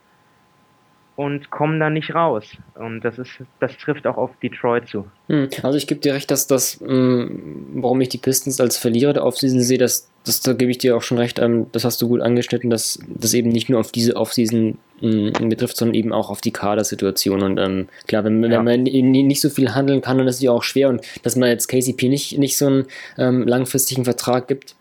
und kommen da nicht raus. Und das ist, das trifft auch auf Detroit zu. Hm, Also ich gebe dir recht, dass das, mh, warum ich die Pistons als Verlierer der Offseason sehe, das, das, da gebe ich dir auch schon recht, ähm, das hast du gut angeschnitten, dass das eben nicht nur auf diese Offseason mh, betrifft, sondern eben auch auf die Kadersituation. Und ähm, klar, wenn, Ja. wenn man nicht so viel handeln kann, dann ist es ja auch schwer. Und dass man jetzt KCP nicht, nicht so einen ähm, langfristigen Vertrag gibt,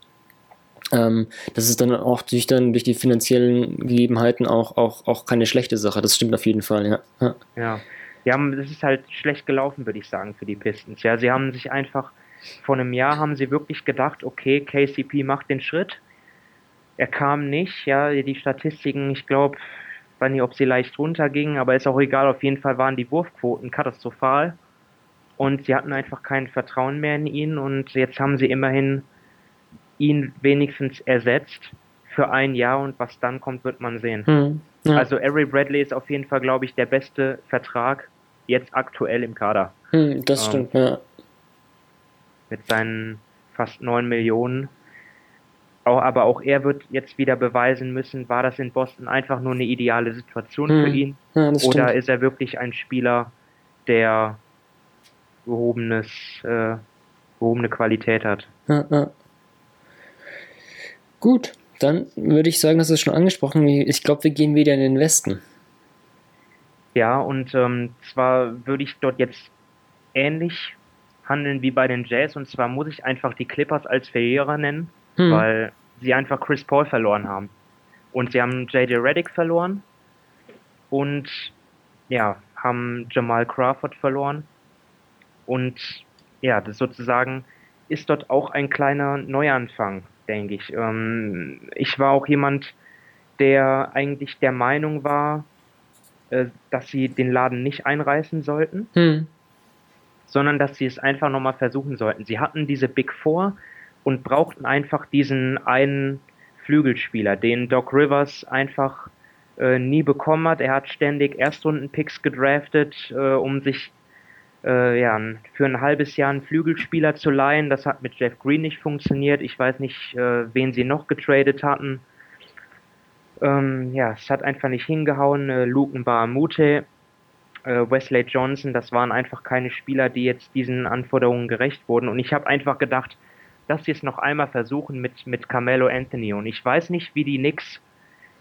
ähm, das ist dann auch durch, dann durch die finanziellen Gegebenheiten auch, auch, auch keine schlechte Sache. Das stimmt auf jeden Fall, ja. ja. Ja. Haben, das ist halt schlecht gelaufen, würde ich sagen, für die Pistons. Ja, sie haben sich einfach, vor einem Jahr haben sie wirklich gedacht, okay, KCP macht den Schritt. Er kam nicht, ja, die Statistiken, ich glaube, weiß nicht, ob sie leicht runtergingen, aber ist auch egal, auf jeden Fall waren die Wurfquoten katastrophal. Und sie hatten einfach kein Vertrauen mehr in ihn und jetzt haben sie immerhin ihn wenigstens ersetzt für ein Jahr und was dann kommt, wird man sehen. Hm, ja. Also Avery Bradley ist auf jeden Fall, glaube ich, der beste Vertrag jetzt aktuell im Kader. hm, das ähm, stimmt, ja. Mit seinen fast 9 Millionen. Auch, aber auch er wird jetzt wieder beweisen müssen, war das in Boston einfach nur eine ideale Situation Hm, für ihn? ja Oder ist er wirklich ein Spieler, der gehobenes, äh, gehobene Qualität hat? Ja, ja. Gut, dann würde ich sagen, das ist schon angesprochen. Ich glaube, wir gehen wieder in den Westen. Ja, und ähm, zwar würde ich dort jetzt ähnlich handeln wie bei den Jazz, und zwar muss ich einfach die Clippers als Verlierer nennen, Hm. weil sie einfach Chris Paul verloren haben. Und sie haben JJ Reddick verloren und ja, haben Jamal Crawford verloren. Und ja, das sozusagen ist dort auch ein kleiner Neuanfang, denke ich. Ähm, ich war auch jemand, der eigentlich der Meinung war, äh, dass sie den Laden nicht einreißen sollten, Hm. sondern dass sie es einfach nochmal versuchen sollten. Sie hatten diese Big Four und brauchten einfach diesen einen Flügelspieler, den Doc Rivers einfach äh, nie bekommen hat. Er hat ständig Erstrunden-Picks gedraftet, äh, um sich äh, ja, für ein halbes Jahr einen Flügelspieler zu leihen. Das hat mit Jeff Green nicht funktioniert. Ich weiß nicht, äh, wen sie noch getradet hatten. Ähm, ja, es hat einfach nicht hingehauen. Äh, Luken Baamute, äh, Wesley Johnson, das waren einfach keine Spieler, die jetzt diesen Anforderungen gerecht wurden. Und ich habe einfach gedacht, dass sie es noch einmal versuchen mit, mit Carmelo Anthony. Und ich weiß nicht, wie die Knicks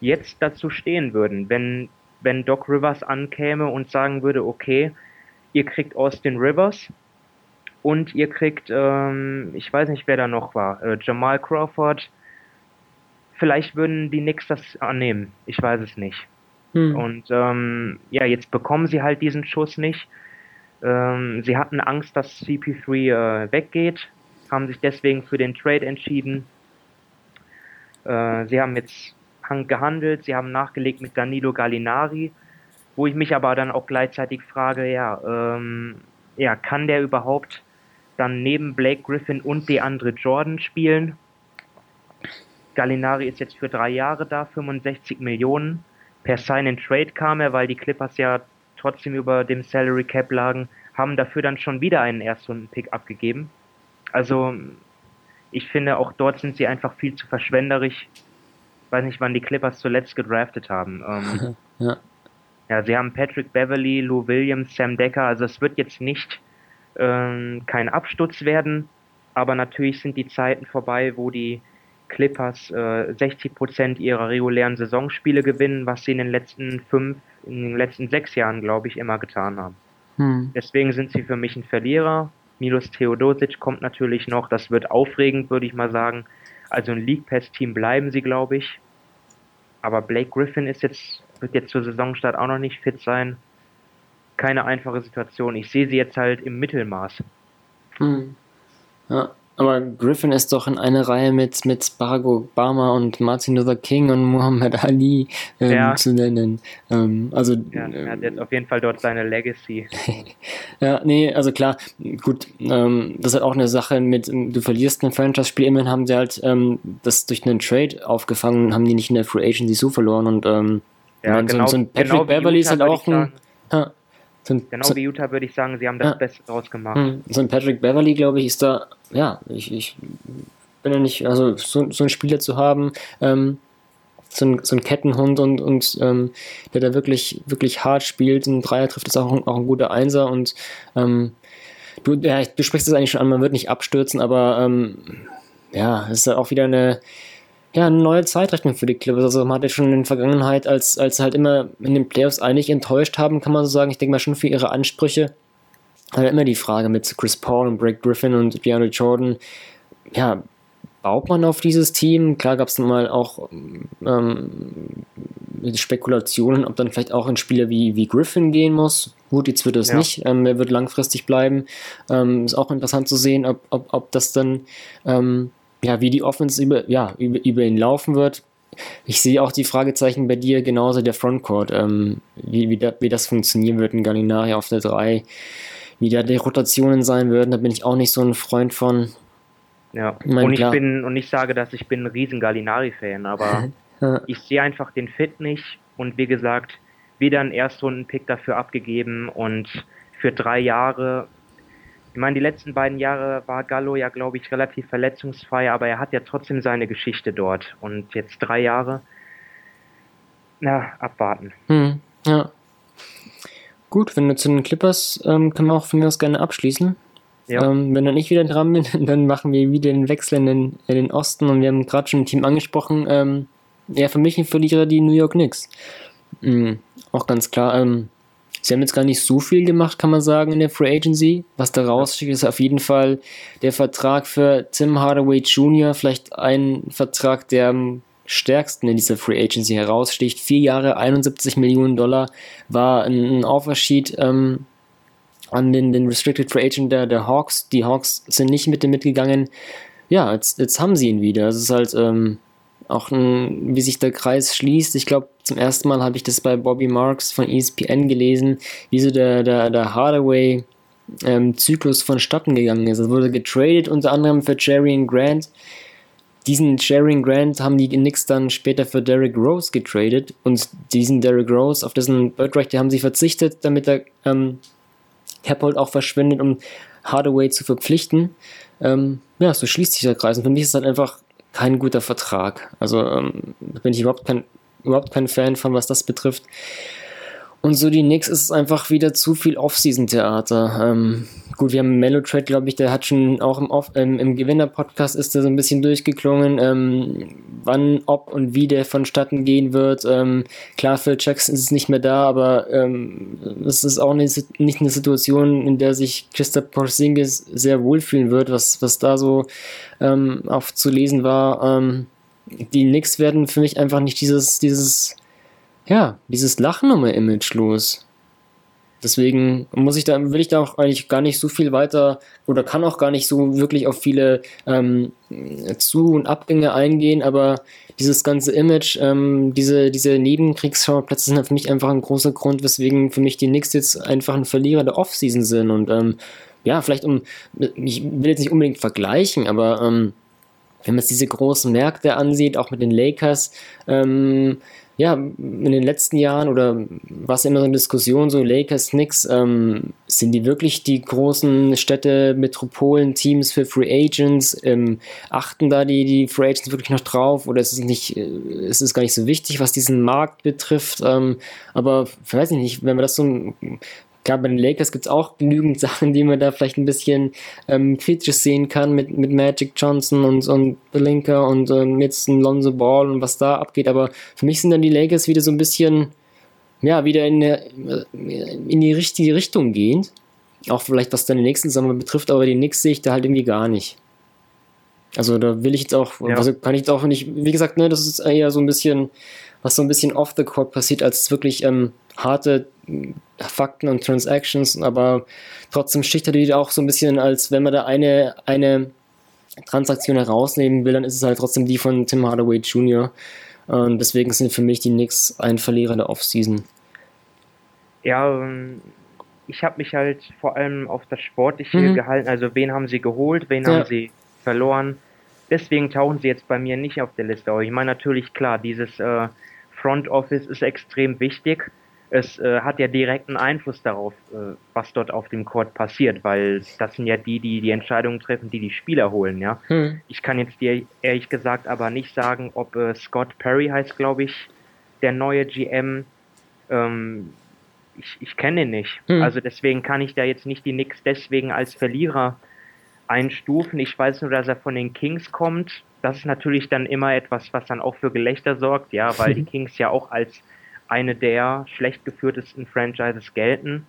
jetzt dazu stehen würden, wenn, wenn Doc Rivers ankäme und sagen würde, okay, ihr kriegt Austin Rivers und ihr kriegt, ähm, ich weiß nicht, wer da noch war, äh, Jamal Crawford. Vielleicht würden die Knicks das annehmen. Ich weiß es nicht. Hm. Und ähm, ja, jetzt bekommen sie halt diesen Schuss nicht. Ähm, sie hatten Angst, dass CP3 äh, weggeht, haben sich deswegen für den Trade entschieden. Äh, sie haben jetzt han- gehandelt, sie haben nachgelegt mit Danilo Gallinari, wo ich mich aber dann auch gleichzeitig frage, ja, ähm, ja, kann der überhaupt dann neben Blake Griffin und DeAndre Jordan spielen? Gallinari ist jetzt für drei Jahre da, 65 Millionen. Per Sign and Trade kam er, weil die Clippers ja trotzdem über dem Salary Cap lagen, haben dafür dann schon wieder einen Erstrunden-Pick abgegeben. Also ich finde, auch dort sind sie einfach viel zu verschwenderisch. Ich weiß nicht, wann die Clippers zuletzt gedraftet haben. Ähm, [LAUGHS] Ja. Ja, sie haben Patrick Beverly, Lou Williams, Sam Decker. Also es wird jetzt nicht ähm, kein Absturz werden, aber natürlich sind die Zeiten vorbei, wo die Clippers äh, 60 Prozent ihrer regulären Saisonspiele gewinnen, was sie in den letzten fünf, in den letzten sechs Jahren, glaube ich, immer getan haben. Hm. Deswegen sind sie für mich ein Verlierer. Milos Theodosic kommt natürlich noch. Das wird aufregend, würde ich mal sagen. Also ein League Pass Team bleiben sie, glaube ich. Aber Blake Griffin ist jetzt, wird jetzt zur Saisonstart auch noch nicht fit sein. Keine einfache Situation. Ich sehe sie jetzt halt im Mittelmaß. Hm. Ja, aber Griffin ist doch in einer Reihe mit, mit Barack Obama und Martin Luther King und Muhammad Ali ähm, ja. zu nennen. Ähm, also, ja, er hat jetzt auf jeden Fall dort seine Legacy. [LAUGHS] ja, nee, also klar, gut, ähm, das ist halt auch eine Sache mit, du verlierst ein Franchise-Spiel, immerhin haben sie halt ähm, das durch einen Trade aufgefangen, haben die nicht in der Free Agency so verloren und ähm, ja, genau, so, ein Patrick genau Beverly ist halt auch ein. Ja, so genau so, wie Utah würde ich sagen, sie haben das ja, Beste draus gemacht. Hm, so ein Patrick Beverly, glaube ich, ist da, ja, ich, ich bin ja nicht, also so, so einen Spieler zu haben, ähm, so ein, so ein Kettenhund und, und ähm, der da wirklich, wirklich hart spielt, ein Dreier trifft, ist auch, auch ein guter Einser und ähm, du, ja, du sprichst es eigentlich schon an, man wird nicht abstürzen, aber ähm, ja, es ist auch wieder eine, ja, eine neue Zeitrechnung für die Clippers. Also man hatte schon in der Vergangenheit, als, als sie halt immer in den Playoffs eigentlich enttäuscht haben, kann man so sagen. Ich denke mal schon für ihre Ansprüche. Halt immer die Frage mit Chris Paul und Blake Griffin und DeAndre Jordan. Ja, baut man auf dieses Team? Klar gab es mal auch ähm, Spekulationen, ob dann vielleicht auch ein Spieler wie, wie Griffin gehen muss. Gut, jetzt wird es ja. nicht. Ähm, er wird langfristig bleiben. Ähm, ist auch interessant zu sehen, ob, ob, ob das dann ähm, ja, wie die Offense über, ja, über, über ihn laufen wird. Ich sehe auch die Fragezeichen bei dir, genauso der Frontcourt, ähm, wie, wie, da, wie das funktionieren wird in Gallinari auf der 3, wie da die Rotationen sein würden, da bin ich auch nicht so ein Freund von. Ja, mein, und ich klar. bin, und ich sage, dass ich bin ein riesen Gallinari-Fan, aber [LAUGHS] ja. ich sehe einfach den Fit nicht und wie gesagt, wieder einen Erstrunden-Pick dafür abgegeben und für drei Jahre ich meine, die letzten beiden Jahre war Gallo ja, glaube ich, relativ verletzungsfrei, aber er hat ja trotzdem seine Geschichte dort. Und jetzt drei Jahre, na, abwarten. Hm, ja. Gut, wenn du zu den Clippers, ähm, können wir auch von mir aus gerne abschließen. Ja. Ähm, wenn dann ich wieder dran bin, [LAUGHS] dann machen wir wieder den Wechsel in den, in den Osten und wir haben gerade schon ein Team angesprochen. Ähm, ja, für mich ein Verlierer die New York Knicks. Mhm, auch ganz klar. Ähm, Sie haben jetzt gar nicht so viel gemacht, kann man sagen, in der Free Agency. Was da raussteht, ist auf jeden Fall der Vertrag für Tim Hardaway Jr., vielleicht ein Vertrag, der am stärksten in dieser Free Agency heraussticht. Vier Jahre, 71 Millionen Dollar war ein, Offersheet ähm, an den, den Restricted Free Agent der, der Hawks. Die Hawks sind nicht mit dem mitgegangen. Ja, jetzt, jetzt haben sie ihn wieder. Es ist halt ähm, auch ein, wie sich der Kreis schließt. Ich glaube, zum ersten Mal habe ich das bei Bobby Marks von ESPN gelesen, wie so der, der, der Hardaway ähm, Zyklus vonstatten gegangen ist. Es wurde getradet unter anderem für Jerry Grant. Diesen Jerry Grant haben die Knicks dann später für Derrick Rose getradet und diesen Derrick Rose, auf dessen Birdrechte haben sie verzichtet, damit der ähm, Caphold auch verschwindet, um Hardaway zu verpflichten. Ähm, ja, so schließt sich der Kreis. Und für mich ist es halt einfach kein guter Vertrag. Also ähm, bin ich überhaupt kein, überhaupt kein Fan von, was das betrifft. Und so die Knicks ist es einfach wieder zu viel Off-Season-Theater. Ähm, gut, wir haben Melotrade, glaube ich, der hat schon auch im, ähm, im Gewinner-Podcast ist der so ein bisschen durchgeklungen, ähm, wann, ob und wie der vonstatten gehen wird. Ähm, klar, Phil Jackson ist nicht mehr da, aber ähm, es ist auch nicht, nicht eine Situation, in der sich Christoph Porzingis sehr wohlfühlen wird, was, was da so ähm, auch zu lesen war. Ähm, die Knicks werden für mich einfach nicht dieses, dieses ja, dieses Lachnummer-Image los. Deswegen muss ich da, will ich da auch eigentlich gar nicht so viel weiter oder kann auch gar nicht so wirklich auf viele ähm, Zu- und Abgänge eingehen, aber dieses ganze Image, ähm, diese, diese Nebenkriegsschauplätze sind für mich einfach ein großer Grund, weswegen für mich die Knicks jetzt einfach ein Verlierer der Offseason sind und ähm, ja, vielleicht um, ich will jetzt nicht unbedingt vergleichen, aber ähm, wenn man jetzt diese großen Märkte ansieht, auch mit den Lakers, ähm, ja, in den letzten Jahren oder was immer so eine Diskussion, so Lakers, Knicks, ähm, sind die wirklich die großen Städte, Metropolen, Teams für Free Agents? Ähm, achten da die, die Free Agents wirklich noch drauf oder ist es nicht, äh, ist es gar nicht so wichtig, was diesen Markt betrifft? Ähm, aber weiß ich nicht, wenn man das so Gerade bei den Lakers gibt es auch genügend [LAUGHS] Sachen, die man da vielleicht ein bisschen ähm, kritisch sehen kann mit, mit Magic Johnson und, und Belinka und ähm, jetzt ein Lonzo Ball und was da abgeht. Aber für mich sind dann die Lakers wieder so ein bisschen, ja, wieder in, der, in die richtige Richtung gehend. Auch vielleicht was dann den nächsten Sommer betrifft, aber die Knicks sehe ich da halt irgendwie gar nicht. Also da will ich jetzt auch, ja. also kann ich jetzt auch nicht, wie gesagt, ne, das ist eher so ein bisschen, was so ein bisschen off the court passiert, als wirklich ähm, harte Fakten und Transactions, aber trotzdem sticht er die auch so ein bisschen, als wenn man da eine, eine Transaktion herausnehmen will, dann ist es halt trotzdem die von Tim Hardaway Jr. Und deswegen sind für mich die Knicks ein Verlierer der Offseason. Ja, ähm, ich habe mich halt vor allem auf das Sportliche mhm. gehalten. Also wen haben sie geholt, wen ja. haben sie verloren. Deswegen tauchen sie jetzt bei mir nicht auf der Liste. Aber ich meine natürlich klar, dieses äh, Front Office ist extrem wichtig es äh, hat ja direkten Einfluss darauf, äh, was dort auf dem Court passiert, weil das sind ja die, die die Entscheidungen treffen, die die Spieler holen, ja. Hm. Ich kann jetzt dir ehrlich gesagt aber nicht sagen, ob äh, Scott Perry heißt, glaube ich, der neue GM. Ähm, ich, ich kenne ihn nicht. Hm. Also deswegen kann ich da jetzt nicht die Knicks deswegen als Verlierer einstufen. Ich weiß nur, dass er von den Kings kommt. Das ist natürlich dann immer etwas, was dann auch für Gelächter sorgt, ja, weil die [LAUGHS] Kings ja auch als eine der schlecht geführtesten Franchises gelten.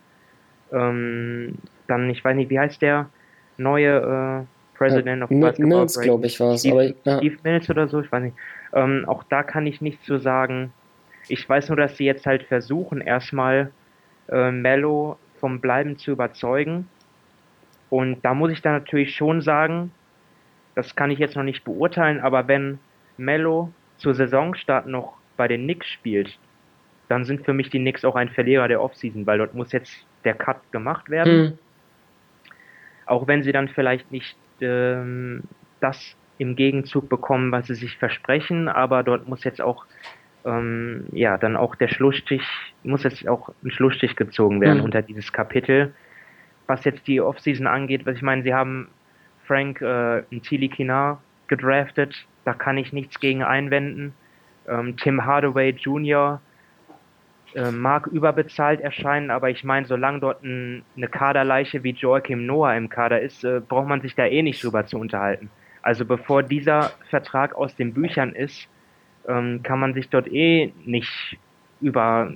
Ähm, dann, ich weiß nicht, wie heißt der neue äh, President ja, of Basketball? Mills, glaube ich, war es. Steve, ja. Steve Mills oder so, ich weiß nicht. Ähm, auch da kann ich nichts zu sagen. Ich weiß nur, dass sie jetzt halt versuchen, erstmal äh, Mello vom Bleiben zu überzeugen. Und da muss ich dann natürlich schon sagen, das kann ich jetzt noch nicht beurteilen, aber wenn Mello zur Saisonstart noch bei den Knicks spielt, dann sind für mich die Knicks auch ein Verlierer der Offseason, weil dort muss jetzt der Cut gemacht werden. Mhm. Auch wenn sie dann vielleicht nicht ähm, das im Gegenzug bekommen, was sie sich versprechen, aber dort muss jetzt auch ähm, ja dann auch der Schlussstrich, muss jetzt auch ein Schlussstrich gezogen werden mhm. unter dieses Kapitel. Was jetzt die Offseason angeht, was ich meine, sie haben Frank äh, Ntili Kinar gedraftet, da kann ich nichts gegen einwenden. Ähm, Tim Hardaway Jr äh, mag überbezahlt erscheinen, aber ich meine, solange dort ein, eine Kaderleiche wie Joachim Noah im Kader ist, äh, braucht man sich da eh nicht drüber zu unterhalten. Also bevor dieser Vertrag aus den Büchern ist, ähm, kann man sich dort eh nicht über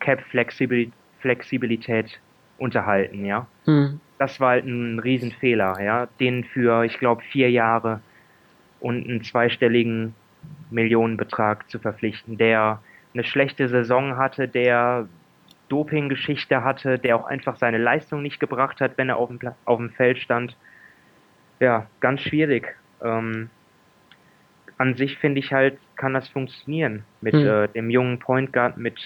Cap-Flexibilität unterhalten, ja. Hm. Das war halt ein Riesenfehler, ja, den für, ich glaube, vier Jahre und einen zweistelligen Millionenbetrag zu verpflichten, der eine schlechte Saison hatte, der Dopinggeschichte hatte, der auch einfach seine Leistung nicht gebracht hat, wenn er auf dem, auf dem Feld stand. Ja, ganz schwierig. Ähm, an sich finde ich halt, kann das funktionieren mit hm. äh, dem jungen Point Guard, mit,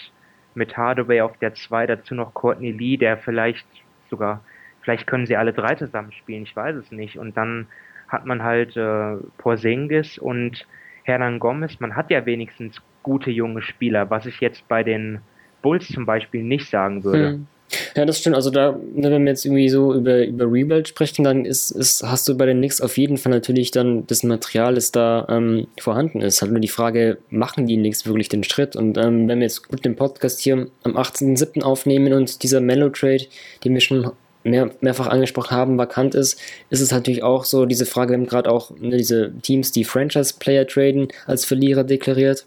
mit Hardaway auf der 2, dazu noch Courtney Lee, der vielleicht sogar, vielleicht können sie alle drei zusammen spielen, ich weiß es nicht. Und dann hat man halt äh, Porzingis und Hernan Gomez, man hat ja wenigstens gute junge Spieler, was ich jetzt bei den Bulls zum Beispiel nicht sagen würde. Hm. Ja, das stimmt. Also da, ne, wenn wir jetzt irgendwie so über, über Rebuild sprechen, dann ist, ist, hast du bei den Knicks auf jeden Fall natürlich dann das Material, das da ähm, vorhanden ist. Halt nur die Frage, machen die Knicks wirklich den Schritt? Und ähm, wenn wir jetzt gut den Podcast hier am 18.07. aufnehmen und dieser Mellow-Trade, den wir schon mehr, mehrfach angesprochen haben, vakant ist, ist es natürlich auch so, diese Frage, wir haben gerade auch ne, diese Teams, die Franchise-Player traden, als Verlierer deklariert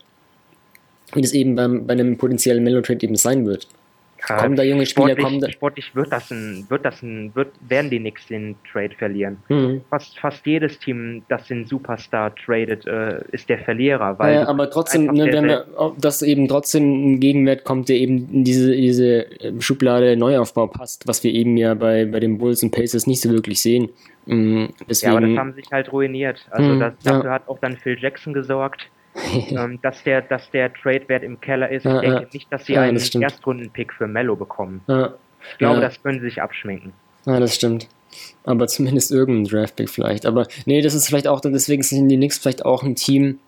wie das eben beim, bei einem potenziellen Mellow-Trade eben sein wird. Ja, kommen da junge Spieler, sportlich, kommen da sportlich wird das ein, wird das ein, wird, werden die Knicks den Trade verlieren. Mhm. Fast, fast jedes Team, das den Superstar tradet, äh, ist der Verlierer. Weil ja, aber trotzdem, ne, wenn wir, dass eben trotzdem ein Gegenwert kommt, der eben in diese, diese Schublade Neuaufbau passt, was wir eben ja bei, bei den Bulls und Pacers nicht so wirklich sehen. Mhm, deswegen, ja, aber das haben sich halt ruiniert. Also mhm, das, dafür ja. hat auch dann Phil Jackson gesorgt ähm, dass, der, dass der Trade-Wert im Keller ist. Ja, ich denke ja. nicht, dass sie ja, einen Erstrunden-Pick für Mello bekommen. Ich glaube, das können sie sich abschminken. Ja, das stimmt. Aber zumindest irgendein Draft-Pick vielleicht. Aber nee, das ist vielleicht auch, deswegen sind die Knicks vielleicht auch ein Team,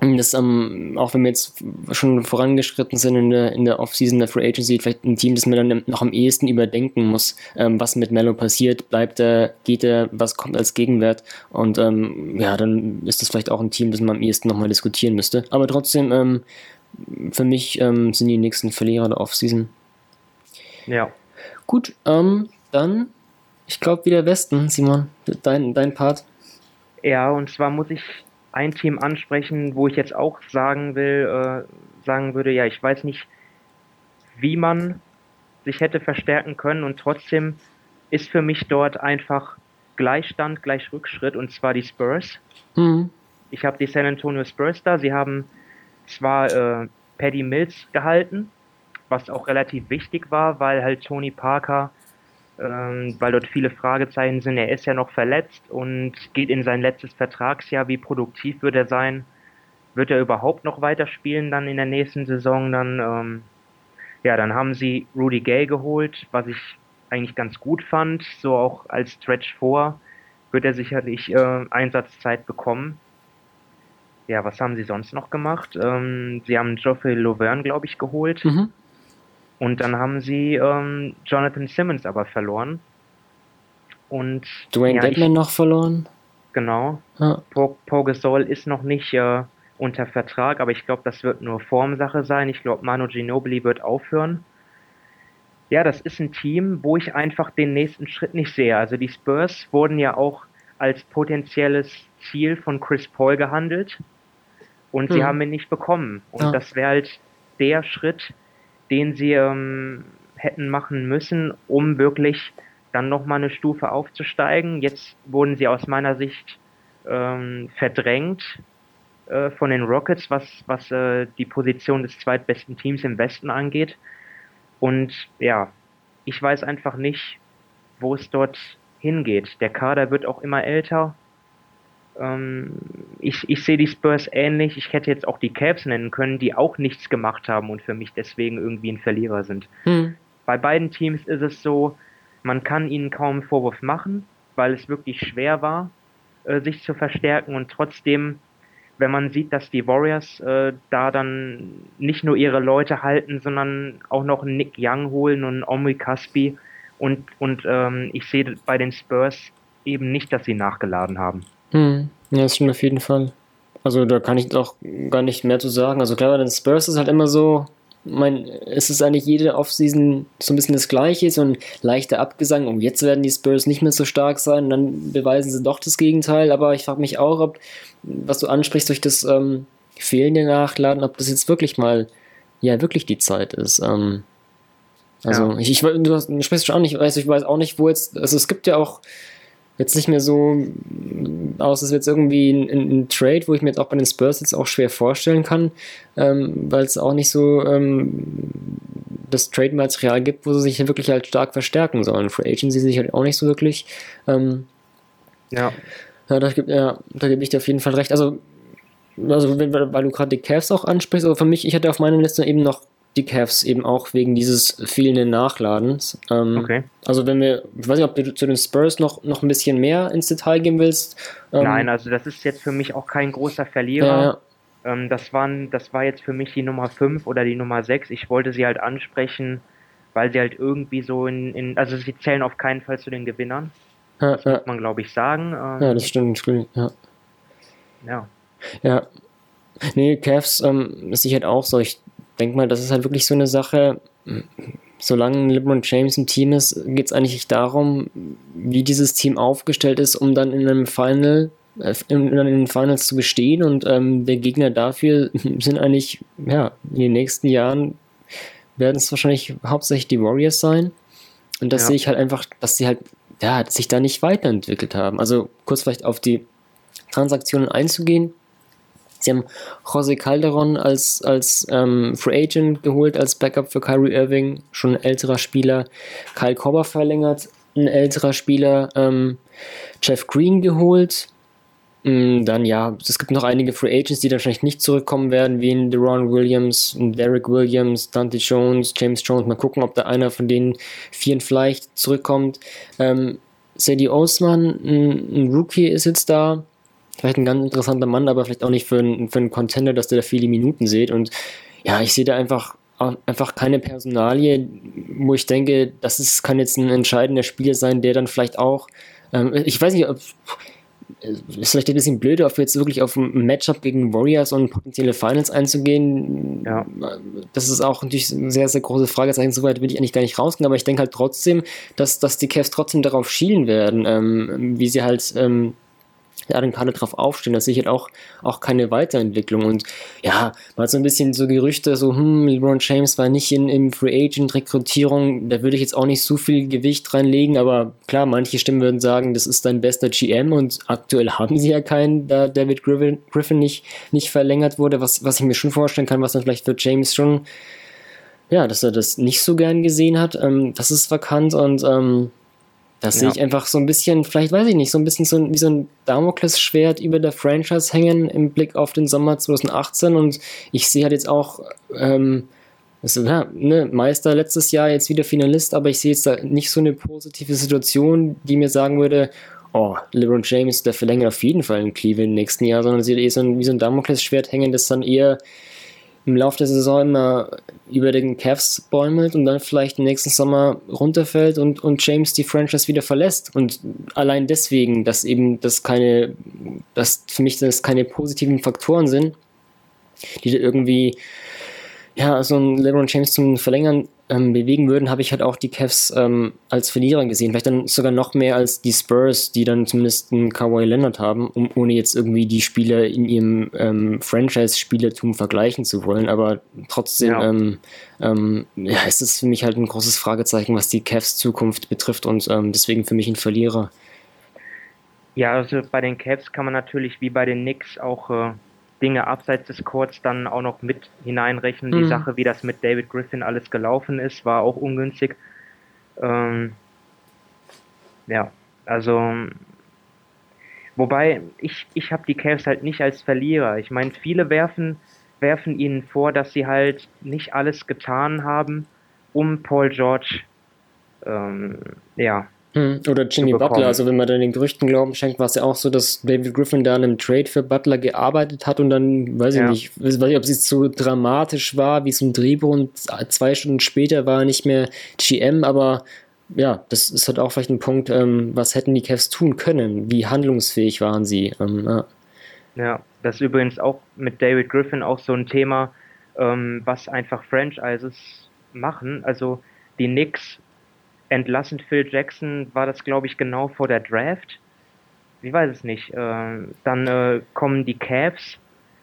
das ähm, auch wenn wir jetzt schon vorangeschritten sind in der, in der Offseason der Free Agency, vielleicht ein Team, das man dann noch am ehesten überdenken muss, ähm, was mit Mello passiert, bleibt er, geht er, was kommt als Gegenwert und ähm, ja, dann ist das vielleicht auch ein Team, das man am ehesten nochmal diskutieren müsste. Aber trotzdem, ähm, für mich ähm, sind die nächsten Verlierer der Offseason. Ja. Gut, ähm, dann, ich glaube wieder Westen, Simon, dein, dein Part. Ja, und zwar muss ich ein Team ansprechen, wo ich jetzt auch sagen will, äh, sagen würde, ja, ich weiß nicht, wie man sich hätte verstärken können und trotzdem ist für mich dort einfach Gleichstand, gleich Rückschritt und zwar die Spurs. Mhm. Ich habe die San Antonio Spurs da. Sie haben zwar äh, Paddy Mills gehalten, was auch relativ wichtig war, weil halt Tony Parker, ähm, weil dort viele Fragezeichen sind, er ist ja noch verletzt und geht in sein letztes Vertragsjahr. Wie produktiv wird er sein? Wird er überhaupt noch weiterspielen dann in der nächsten Saison? Dann, ähm, ja, dann haben sie Rudy Gay geholt, was ich eigentlich ganz gut fand. So auch als Stretch vor wird er sicherlich äh, Einsatzzeit bekommen. Ja, was haben sie sonst noch gemacht? Ähm, sie haben Geoffrey Laverne, glaube ich, geholt. Mhm. Und dann haben sie ähm, Jonathan Simmons aber verloren. Und Dwayne ja, Deadman noch verloren. Genau. Ja. Pau Gasol ist noch nicht äh, unter Vertrag, aber ich glaube, das wird nur Formsache sein. Ich glaube, Manu Ginobili wird aufhören ja, das ist ein Team, wo ich einfach den nächsten Schritt nicht sehe. Also die Spurs wurden ja auch als potenzielles Ziel von Chris Paul gehandelt und hm. sie haben ihn nicht bekommen. Und ja. das wäre halt der Schritt, den sie ähm, hätten machen müssen, um wirklich dann nochmal eine Stufe aufzusteigen. Jetzt wurden sie aus meiner Sicht ähm, verdrängt äh, von den Rockets, was, was äh, die Position des zweitbesten Teams im Westen angeht. Und ja, ich weiß einfach nicht, wo es dort hingeht. Der Kader wird auch immer älter. Ähm, ich, ich sehe die Spurs ähnlich. Ich hätte jetzt auch die Cavs nennen können, die auch nichts gemacht haben und für mich deswegen irgendwie ein Verlierer sind. Hm. Bei beiden Teams ist es so, man kann ihnen kaum einen Vorwurf machen, weil es wirklich schwer war, äh, sich zu verstärken und trotzdem wenn man sieht, dass die Warriors äh, da dann nicht nur ihre Leute halten, sondern auch noch einen Nick Young holen und einen Omri Caspi und, und ähm, ich sehe bei den Spurs eben nicht, dass sie nachgeladen haben. Hm. Ja, das stimmt auf jeden Fall. Also da kann ich auch gar nicht mehr zu sagen. Also klar, bei den Spurs ist halt immer so, mein, es ist eigentlich jede Offseason so ein bisschen das Gleiche, so ein leichter Abgesang. Und jetzt werden die Spurs nicht mehr so stark sein und dann beweisen sie doch das Gegenteil. Aber ich frage mich auch, ob, was du ansprichst, durch das ähm, fehlende Nachladen, ob das jetzt wirklich mal, ja, wirklich die Zeit ist. Ähm, also, ja. ich, ich, du, hast, du sprichst schon auch nicht, weiß, ich weiß auch nicht, wo jetzt, also es gibt ja auch jetzt nicht mehr so aus, als wäre jetzt irgendwie ein, ein, Trade, wo ich mir jetzt auch bei den Spurs jetzt auch schwer vorstellen kann, ähm, weil es auch nicht so ähm, das Trade-Material gibt, wo sie sich wirklich halt stark verstärken sollen. Free Agency sich halt auch nicht so wirklich. Ähm, ja. Ja, da, gibt, ja, da gebe ich dir auf jeden Fall recht. Also, also wenn, weil du gerade die Cavs auch ansprichst, aber für mich, ich hatte auf meiner Liste eben noch die Cavs eben auch wegen dieses fehlenden Nachladens. Ähm, okay. Also wenn wir, ich weiß nicht, ob du zu den Spurs noch, noch ein bisschen mehr ins Detail gehen willst. Ähm, Nein, also das ist jetzt für mich auch kein großer Verlierer. Äh, ähm, das, waren, das war jetzt für mich die Nummer 5 oder die Nummer 6. Ich wollte sie halt ansprechen, weil sie halt irgendwie so in, in also sie zählen auf keinen Fall zu den Gewinnern. Ja, das ja. muss man, glaube ich, sagen. Ähm, ja, das stimmt. Ja. Ja. Ja. Nee, Cavs ähm, ist sicher auch so. Ich denke mal, das ist halt wirklich so eine Sache. Solange LeBron James ein Team ist, geht es eigentlich darum, wie dieses Team aufgestellt ist, um dann in einem Final äh, in, in den Finals zu bestehen und ähm, der Gegner dafür [LAUGHS] sind eigentlich, ja, in den nächsten Jahren werden es wahrscheinlich hauptsächlich die Warriors sein. Und das ja. sehe ich halt einfach, dass sie halt, ja, sich da nicht weiterentwickelt haben. Also kurz vielleicht auf die Transaktionen einzugehen. Sie haben José Calderon als, als ähm, Free Agent geholt, als Backup für Kyrie Irving, schon ein älterer Spieler. Kyle Korber verlängert, ein älterer Spieler. Ähm, Jeff Green geholt. Mm, dann ja, es gibt noch einige Free Agents, die dann wahrscheinlich nicht zurückkommen werden, wie in Deron Williams, Derek Williams, Dante Jones, James Jones. Mal gucken, ob da einer von den vieren vielleicht zurückkommt. Ähm, Sadie Osman, ein, ein Rookie, ist jetzt da vielleicht ein ganz interessanter Mann, aber vielleicht auch nicht für einen, für einen Contender, dass der da viele Minuten sieht. Und ja, ich sehe da einfach, einfach keine Personalie, wo ich denke, das ist, kann jetzt ein entscheidender Spieler sein, der dann vielleicht auch, ähm, ich weiß nicht, ob, ist vielleicht ein bisschen blöd, auf jetzt wirklich auf ein Matchup gegen Warriors und potenzielle Finals einzugehen. Ja. Das ist auch natürlich ein sehr, sehr große Fragezeichen. Soweit will ich eigentlich gar nicht rausgehen, aber ich denke halt trotzdem, dass, dass die Cavs trotzdem darauf schielen werden, ähm, wie sie halt ähm, dann kann er drauf aufstehen. Das sichert auch, auch keine Weiterentwicklung. Und ja, mal so ein bisschen so Gerüchte, so, hm, LeBron James war nicht in, in Free Agent Rekrutierung, da würde ich jetzt auch nicht so viel Gewicht reinlegen, aber klar, manche Stimmen würden sagen, das ist dein bester GM und aktuell [LAUGHS] haben sie ja keinen, da David Griffin, Griffin nicht, nicht verlängert wurde, was, was ich mir schon vorstellen kann, was dann vielleicht für James schon, ja, dass er das nicht so gern gesehen hat. Ähm, das ist vakant und ähm, das ja. sehe ich einfach so ein bisschen, vielleicht weiß ich nicht, so ein bisschen so wie so ein Damoklesschwert über der Franchise hängen im Blick auf den Sommer 2018 und ich sehe halt jetzt auch, ähm, also, ja, ne, Meister letztes Jahr, jetzt wieder Finalist, aber ich sehe jetzt da nicht so eine positive Situation, die mir sagen würde, oh, LeBron James, der verlängert auf jeden Fall in Cleveland im nächsten Jahr, sondern sieht eher so ein, wie so ein Damoklesschwert hängen, das dann eher im Laufe der Saison immer über den Cavs bäumelt und dann vielleicht im nächsten Sommer runterfällt und, und James die Franchise wieder verlässt. Und allein deswegen, dass eben das keine, dass für mich das keine positiven Faktoren sind, die da irgendwie ja, so ein LeBron James zum Verlängern ähm, bewegen würden, habe ich halt auch die Cavs ähm, als Verlierer gesehen. Vielleicht dann sogar noch mehr als die Spurs, die dann zumindest einen Kawhi Leonard haben, um, ohne jetzt irgendwie die Spieler in ihrem ähm, Franchise-Spielertum vergleichen zu wollen. Aber trotzdem ja. Ähm, ähm, ja, ist es für mich halt ein großes Fragezeichen, was die Cavs Zukunft betrifft und ähm, deswegen für mich ein Verlierer. Ja, also bei den Cavs kann man natürlich wie bei den Knicks auch äh Dinge abseits des Courts dann auch noch mit hineinrechnen. Mhm. Die Sache, wie das mit David Griffin alles gelaufen ist, war auch ungünstig. Ähm, ja, also wobei ich, ich habe die Cavs halt nicht als Verlierer. Ich meine, viele werfen, werfen ihnen vor, dass sie halt nicht alles getan haben, um Paul George ähm, ja, oder Jimmy Butler, also wenn man dann den Gerüchten Glauben schenkt, war es ja auch so, dass David Griffin da an einem Trade für Butler gearbeitet hat und dann, weiß ja. ich nicht, weiß nicht, ob es so dramatisch war wie so ein Drehbuch und zwei Stunden später war er nicht mehr GM, aber ja, das ist halt auch vielleicht ein Punkt, ähm, was hätten die Cavs tun können, wie handlungsfähig waren sie. Ähm, ja. ja. das ist übrigens auch mit David Griffin auch so ein Thema, ähm, was einfach Franchises machen, also die Knicks entlassen Phil Jackson, war das glaube ich genau vor der Draft. Ich weiß es nicht. Äh, dann äh, kommen die Cavs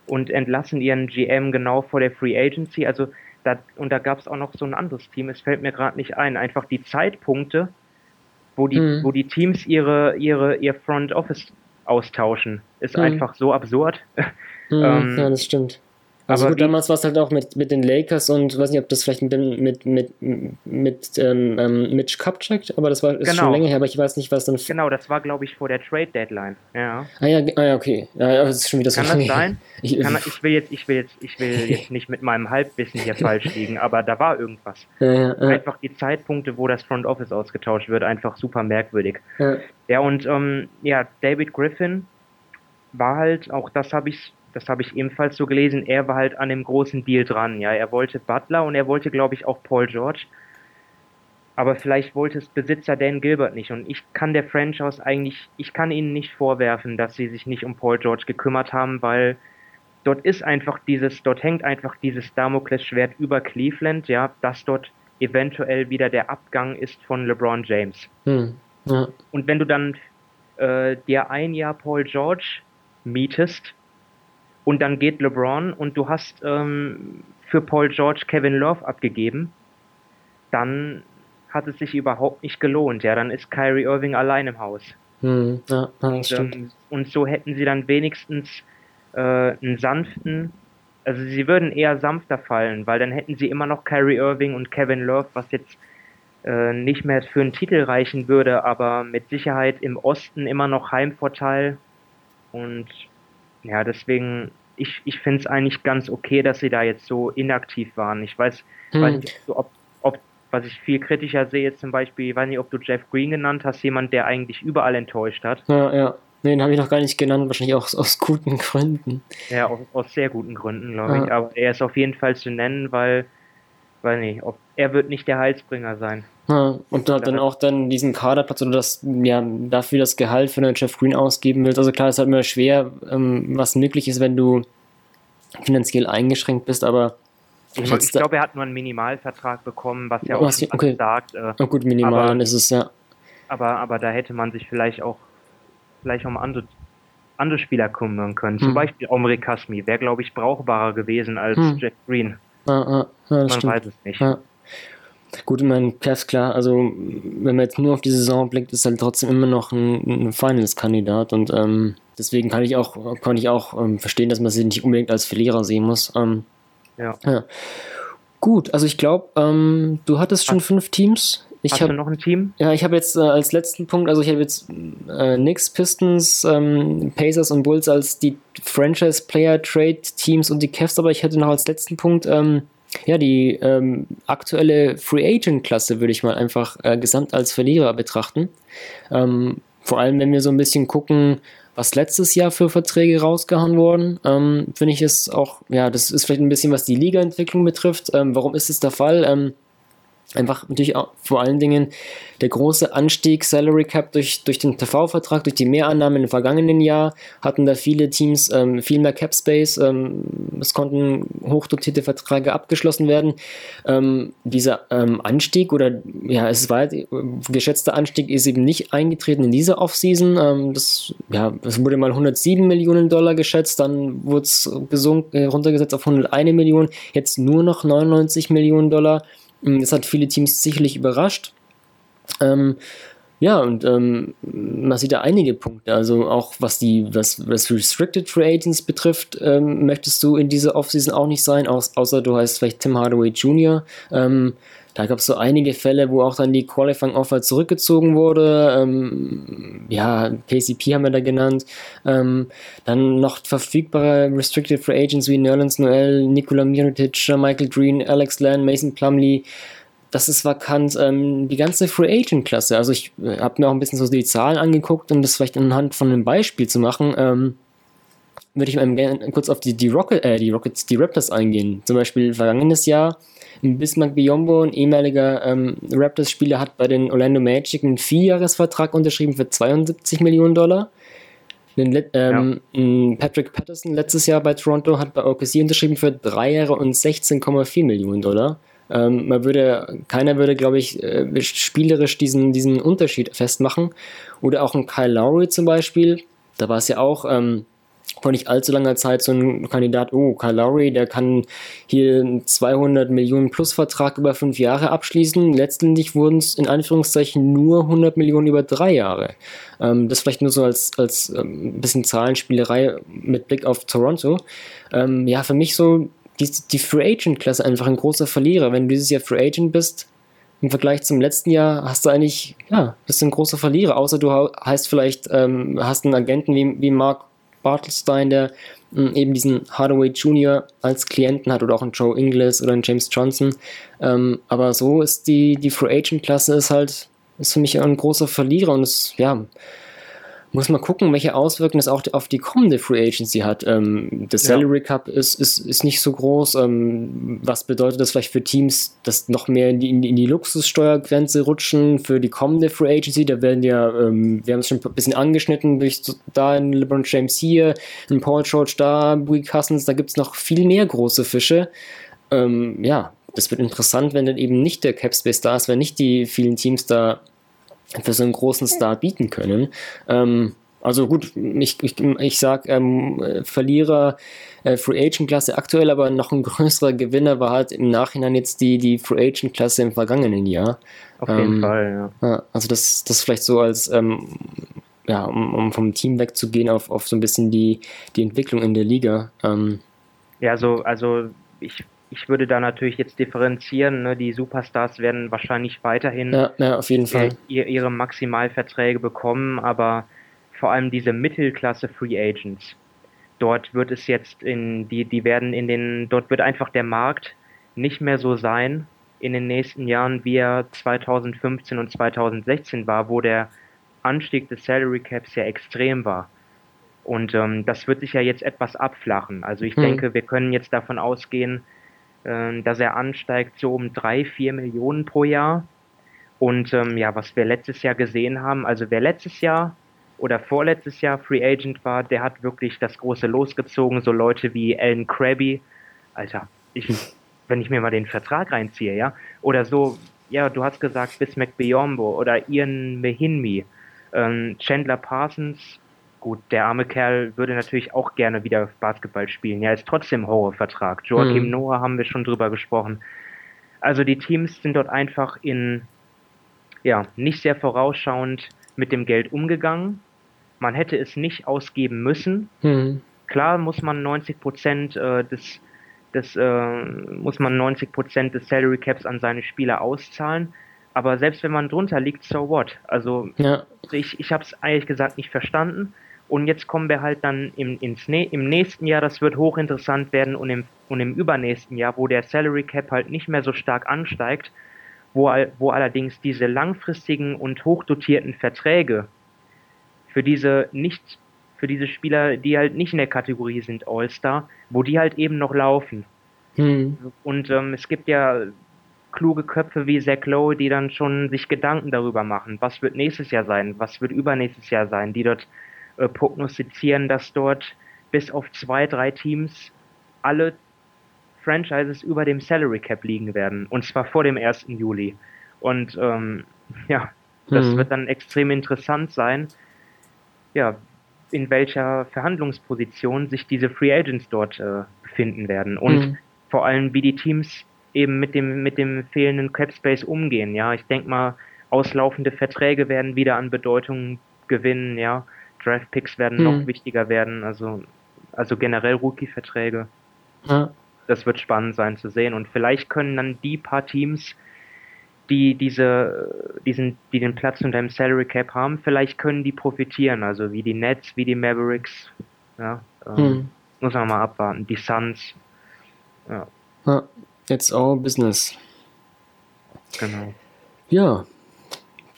und entlassen ihren GM genau vor der Free Agency. Also da, und da gab es auch noch so ein anderes Team, es fällt mir gerade nicht ein. Einfach die Zeitpunkte, wo die, mhm. wo die Teams ihre, ihre, ihr Front Office austauschen, ist mhm. einfach so absurd. [LAUGHS] Mhm, ähm, ja, das stimmt. Also aber gut, damals war es halt auch mit, mit den Lakers und weiß nicht, ob das vielleicht mit, mit, mit, mit ähm, ähm, Mitch Kupchak, aber das war ist genau. schon länger her, aber ich weiß nicht, was dann. Genau, das war, glaube ich, vor der Trade Deadline. Ja. Ah ja, ah, ja okay. Ja, das ist schon wieder so Kann das sein? [LAUGHS] Ich, Kann, ich, will jetzt, ich will jetzt, ich will [LAUGHS] jetzt nicht mit meinem Halbwissen hier falsch liegen, aber da war irgendwas. Ja, ja, einfach die Zeitpunkte, wo das Front Office ausgetauscht wird, einfach super merkwürdig. Ja, ja und ähm, ja, David Griffin war halt, auch das habe ich das habe ich ebenfalls so gelesen, er war halt an dem großen Deal dran. Ja, er wollte Butler und er wollte, glaube ich, auch Paul George. Aber vielleicht wollte es Besitzer Dan Gilbert nicht. Und ich kann der Franchise eigentlich, ich kann ihnen nicht vorwerfen, dass sie sich nicht um Paul George gekümmert haben, weil dort ist einfach dieses, dort hängt einfach dieses Damoklesschwert über Cleveland, ja, dass dort eventuell wieder der Abgang ist von LeBron James. Hm, ja. Und wenn du dann äh, dir ein Jahr Paul George mietest, und dann geht LeBron und du hast ähm, für Paul George Kevin Love abgegeben, dann hat es sich überhaupt nicht gelohnt. Ja, dann ist Kyrie Irving allein im Haus. Hm, ja, und, ähm, und, so hätten sie dann wenigstens äh, einen sanften, also sie würden eher sanfter fallen, weil dann hätten sie immer noch Kyrie Irving und Kevin Love, was jetzt äh, nicht mehr für einen Titel reichen würde, aber mit Sicherheit im Osten immer noch Heimvorteil. Und ja, deswegen, ich, ich finde es eigentlich ganz okay, dass sie da jetzt so inaktiv waren. Ich weiß, hm. weiß nicht, ob, ob, was ich viel kritischer sehe, zum Beispiel, ich weiß nicht, ob du Jeff Green genannt hast, jemand, der eigentlich überall enttäuscht hat. Ja, ja. Nee, den habe ich noch gar nicht genannt, wahrscheinlich auch aus guten Gründen. Ja, aus, aus sehr guten Gründen, glaube ja. ich. Aber er ist auf jeden Fall zu nennen, weil, weiß nicht, ob er wird nicht der Heilsbringer sein. Ja, und da dann auch dann diesen Kaderplatz oder das, ja, dafür das Gehalt für den Jeff Green ausgeben willst. Also klar, es ist halt immer schwer, ähm, was möglich ist, wenn du finanziell eingeschränkt bist, aber ich, ich glaube, er hat nur einen Minimalvertrag bekommen, was ja auch was, okay. sagt. Äh, oh gut, minimal aber, ist es ja. Aber, aber da hätte man sich vielleicht auch vielleicht um andere, andere Spieler kümmern können. Zum Beispiel Omri Kasmi wäre, glaube ich, brauchbarer gewesen als hm. Jack Green. Ja, ja, ja, man stimmt. weiß es nicht. Gut, ich meine, Cavs, klar, also wenn man jetzt nur auf die Saison blickt, ist er halt trotzdem immer noch ein, ein Finals-Kandidat und ähm, deswegen kann ich auch, kann ich auch ähm, verstehen, dass man sie nicht unbedingt als Verlierer sehen muss. Ähm, ja. ja. Gut, also ich glaube, ähm, du hattest schon Hast fünf Teams. Ich Hast hab, du noch ein Team? Ja, ich habe jetzt äh, als letzten Punkt, also ich habe jetzt äh, Knicks, Pistons, ähm, Pacers und Bulls als die Franchise-Player-Trade-Teams und die Cavs, aber ich hätte noch als letzten Punkt ähm, ja, die ähm, aktuelle Free Agent-Klasse würde ich mal einfach äh, gesamt als Verlierer betrachten. Ähm, vor allem, wenn wir so ein bisschen gucken, was letztes Jahr für Verträge rausgehauen wurden, ähm, finde ich es auch, ja, das ist vielleicht ein bisschen, was die Liga-Entwicklung betrifft. Ähm, warum ist es der Fall? Einfach natürlich auch vor allen Dingen der große Anstieg Salary Cap durch, durch den TV-Vertrag, durch die Mehrannahmen im vergangenen Jahr hatten da viele Teams ähm, viel mehr Cap Space. Ähm, es konnten hochdotierte Verträge abgeschlossen werden. Ähm, dieser ähm, Anstieg oder ja, es war geschätzter Anstieg ist eben nicht eingetreten in dieser Offseason. Ähm, das, ja, es wurde mal 107 Millionen Dollar geschätzt, dann wurde es äh, runtergesetzt auf 101 Millionen, jetzt nur noch 99 Millionen Dollar. Das hat viele Teams sicherlich überrascht. Ähm, ja, und ähm, man sieht da einige Punkte. Also auch was die, was, was Restricted Free Agents betrifft, ähm, möchtest du in dieser Offseason auch nicht sein, außer du heißt vielleicht Tim Hardaway Jr. Ähm, da gab es so einige Fälle, wo auch dann die Qualifying Offer zurückgezogen wurde. Ähm, ja, KCP haben wir da genannt. Ähm, dann noch verfügbare Restricted Free Agents wie Nerlens Noel, Nikola Mirotic, Michael Green, Alex Land, Mason Plumley. Das ist vakant. Ähm, die ganze Free Agent Klasse. Also ich äh, habe mir auch ein bisschen so die Zahlen angeguckt, um das vielleicht anhand von einem Beispiel zu machen ähm, würde ich mal gerne kurz auf die, die, Rocket, äh, die Rockets, die Raptors eingehen. Zum Beispiel vergangenes Jahr Bismarck Biombo, ein ehemaliger ähm, Raptors-Spieler, hat bei den Orlando Magic einen Vierjahresvertrag unterschrieben für 72 Millionen Dollar. Ähm, ja. Patrick Patterson letztes Jahr bei Toronto hat bei OKC unterschrieben für drei Jahre und 16,4 Millionen Dollar. Ähm, man würde, keiner würde, glaube ich, äh, spielerisch diesen, diesen Unterschied festmachen. Oder auch ein Kyle Lowry zum Beispiel. Da war es ja auch, ähm, vor nicht allzu langer Zeit so ein Kandidat, oh, Kyle Lowry, der kann hier einen 200 Millionen plus Vertrag über fünf Jahre abschließen. Letztendlich wurden es in Anführungszeichen nur 100 Millionen über drei Jahre. Ähm, das vielleicht nur so als, als ähm, bisschen Zahlenspielerei mit Blick auf Toronto. Ähm, ja, für mich so die, die Free Agent Klasse einfach ein großer Verlierer. Wenn du dieses Jahr Free Agent bist, im Vergleich zum letzten Jahr hast du eigentlich, ja, bist ein großer Verlierer, außer du heißt vielleicht, ähm, hast einen Agenten wie, wie Mark Bartelstein, der hm, eben diesen Hardaway Jr. als Klienten hat oder auch ein Joe Ingles oder ein James Johnson. Ähm, aber so ist die, die Free Agent Klasse ist halt, ist für mich ein großer Verlierer und es, ja, muss man gucken, welche Auswirkungen es auch auf die kommende Free Agency hat. Ähm, der Salary Cup ist, ist, ist nicht so groß. Ähm, was bedeutet das vielleicht für Teams, dass noch mehr in die, in die Luxussteuergrenze rutschen für die kommende Free Agency? Da werden ja, ähm, wir haben es schon ein bisschen angeschnitten, durch da ein LeBron James hier, ein Paul George da, Bui Cousins, da gibt es noch viel mehr große Fische. Ähm, ja, das wird interessant, wenn dann eben nicht der Cap Space da ist, wenn nicht die vielen Teams da für so einen großen Star bieten können. Ähm, also gut, ich, ich, ich sag ähm, Verlierer äh, Free Agent Klasse aktuell, aber noch ein [LAUGHS] größerer Gewinner war halt im Nachhinein jetzt die, die Free Agent Klasse im vergangenen Jahr. Auf jeden ähm, Fall, ja. Also das, das vielleicht so als, ähm, ja, um, um, vom Team wegzugehen auf, auf so ein bisschen die, die Entwicklung in der Liga. Ähm, ja, so, also ich ich würde da natürlich jetzt differenzieren. Ne? Die Superstars werden wahrscheinlich weiterhin ja, ja, auf jeden Fall. Ihr, ihre Maximalverträge bekommen, aber vor allem diese Mittelklasse Free Agents. Dort wird es jetzt in die, die werden in den, dort wird einfach der Markt nicht mehr so sein in den nächsten Jahren, wie er 2015 und 2016 war, wo der Anstieg des Salary Caps ja extrem war. Und ähm, das wird sich ja jetzt etwas abflachen. Also ich hm. denke, wir können jetzt davon ausgehen, äh, dass er ansteigt so um drei, vier Millionen pro Jahr. Und ähm, ja, was wir letztes Jahr gesehen haben, also wer letztes Jahr oder vorletztes Jahr Free Agent war, der hat wirklich das große losgezogen. So Leute wie Alan Krabby, Alter, ich, wenn ich mir mal den Vertrag reinziehe, ja, oder so, ja, du hast gesagt Bismack Biombo oder Ian Mehinmi, ähm, Chandler Parsons, gut, der arme Kerl würde natürlich auch gerne wieder Basketball spielen. Ja, ist trotzdem Horrorvertrag. Joachim mhm. Noah haben wir schon drüber gesprochen. Also die Teams sind dort einfach in, ja, nicht sehr vorausschauend mit dem Geld umgegangen. Man hätte es nicht ausgeben müssen. Mhm. Klar muss man 90 Prozent äh, des, des äh, muss man 90 Prozent des Salary Caps an seine Spieler auszahlen. Aber selbst wenn man drunter liegt, so what? Also ja. ich, ich habe es ehrlich gesagt nicht verstanden. Und jetzt kommen wir halt dann im, ins, im nächsten Jahr, das wird hochinteressant werden und im, und im übernächsten Jahr, wo der Salary Cap halt nicht mehr so stark ansteigt, wo, wo allerdings diese langfristigen und hochdotierten Verträge für diese nicht für diese Spieler, die halt nicht in der Kategorie sind All-Star, wo die halt eben noch laufen. Hm. Und ähm, es gibt ja kluge Köpfe wie Zach Lowe, die dann schon sich Gedanken darüber machen, was wird nächstes Jahr sein, was wird übernächstes Jahr sein, die dort äh, prognostizieren, dass dort bis auf zwei, drei Teams alle Franchises über dem Salary Cap liegen werden. Und zwar vor dem 1. Juli. Und ähm, [LAUGHS] ja, das mhm. wird dann extrem interessant sein, ja, in welcher Verhandlungsposition sich diese Free Agents dort äh, befinden werden. Und mhm. vor allem, wie die Teams eben mit dem, mit dem fehlenden Cap Space umgehen. Ja, ich denke mal, auslaufende Verträge werden wieder an Bedeutung gewinnen, ja. Draft-Picks werden hm. noch wichtiger werden, also, also generell Rookie-Verträge. Ja. Das wird spannend sein zu sehen. Und vielleicht können dann die paar Teams, die diese, diesen, die den Platz unter dem Salary Cap haben, vielleicht können die profitieren. Also wie die Nets, wie die Mavericks. Ja, ähm, hm. Muss man mal abwarten. Die Suns. Ja. ja. It's all business. Genau. Ja.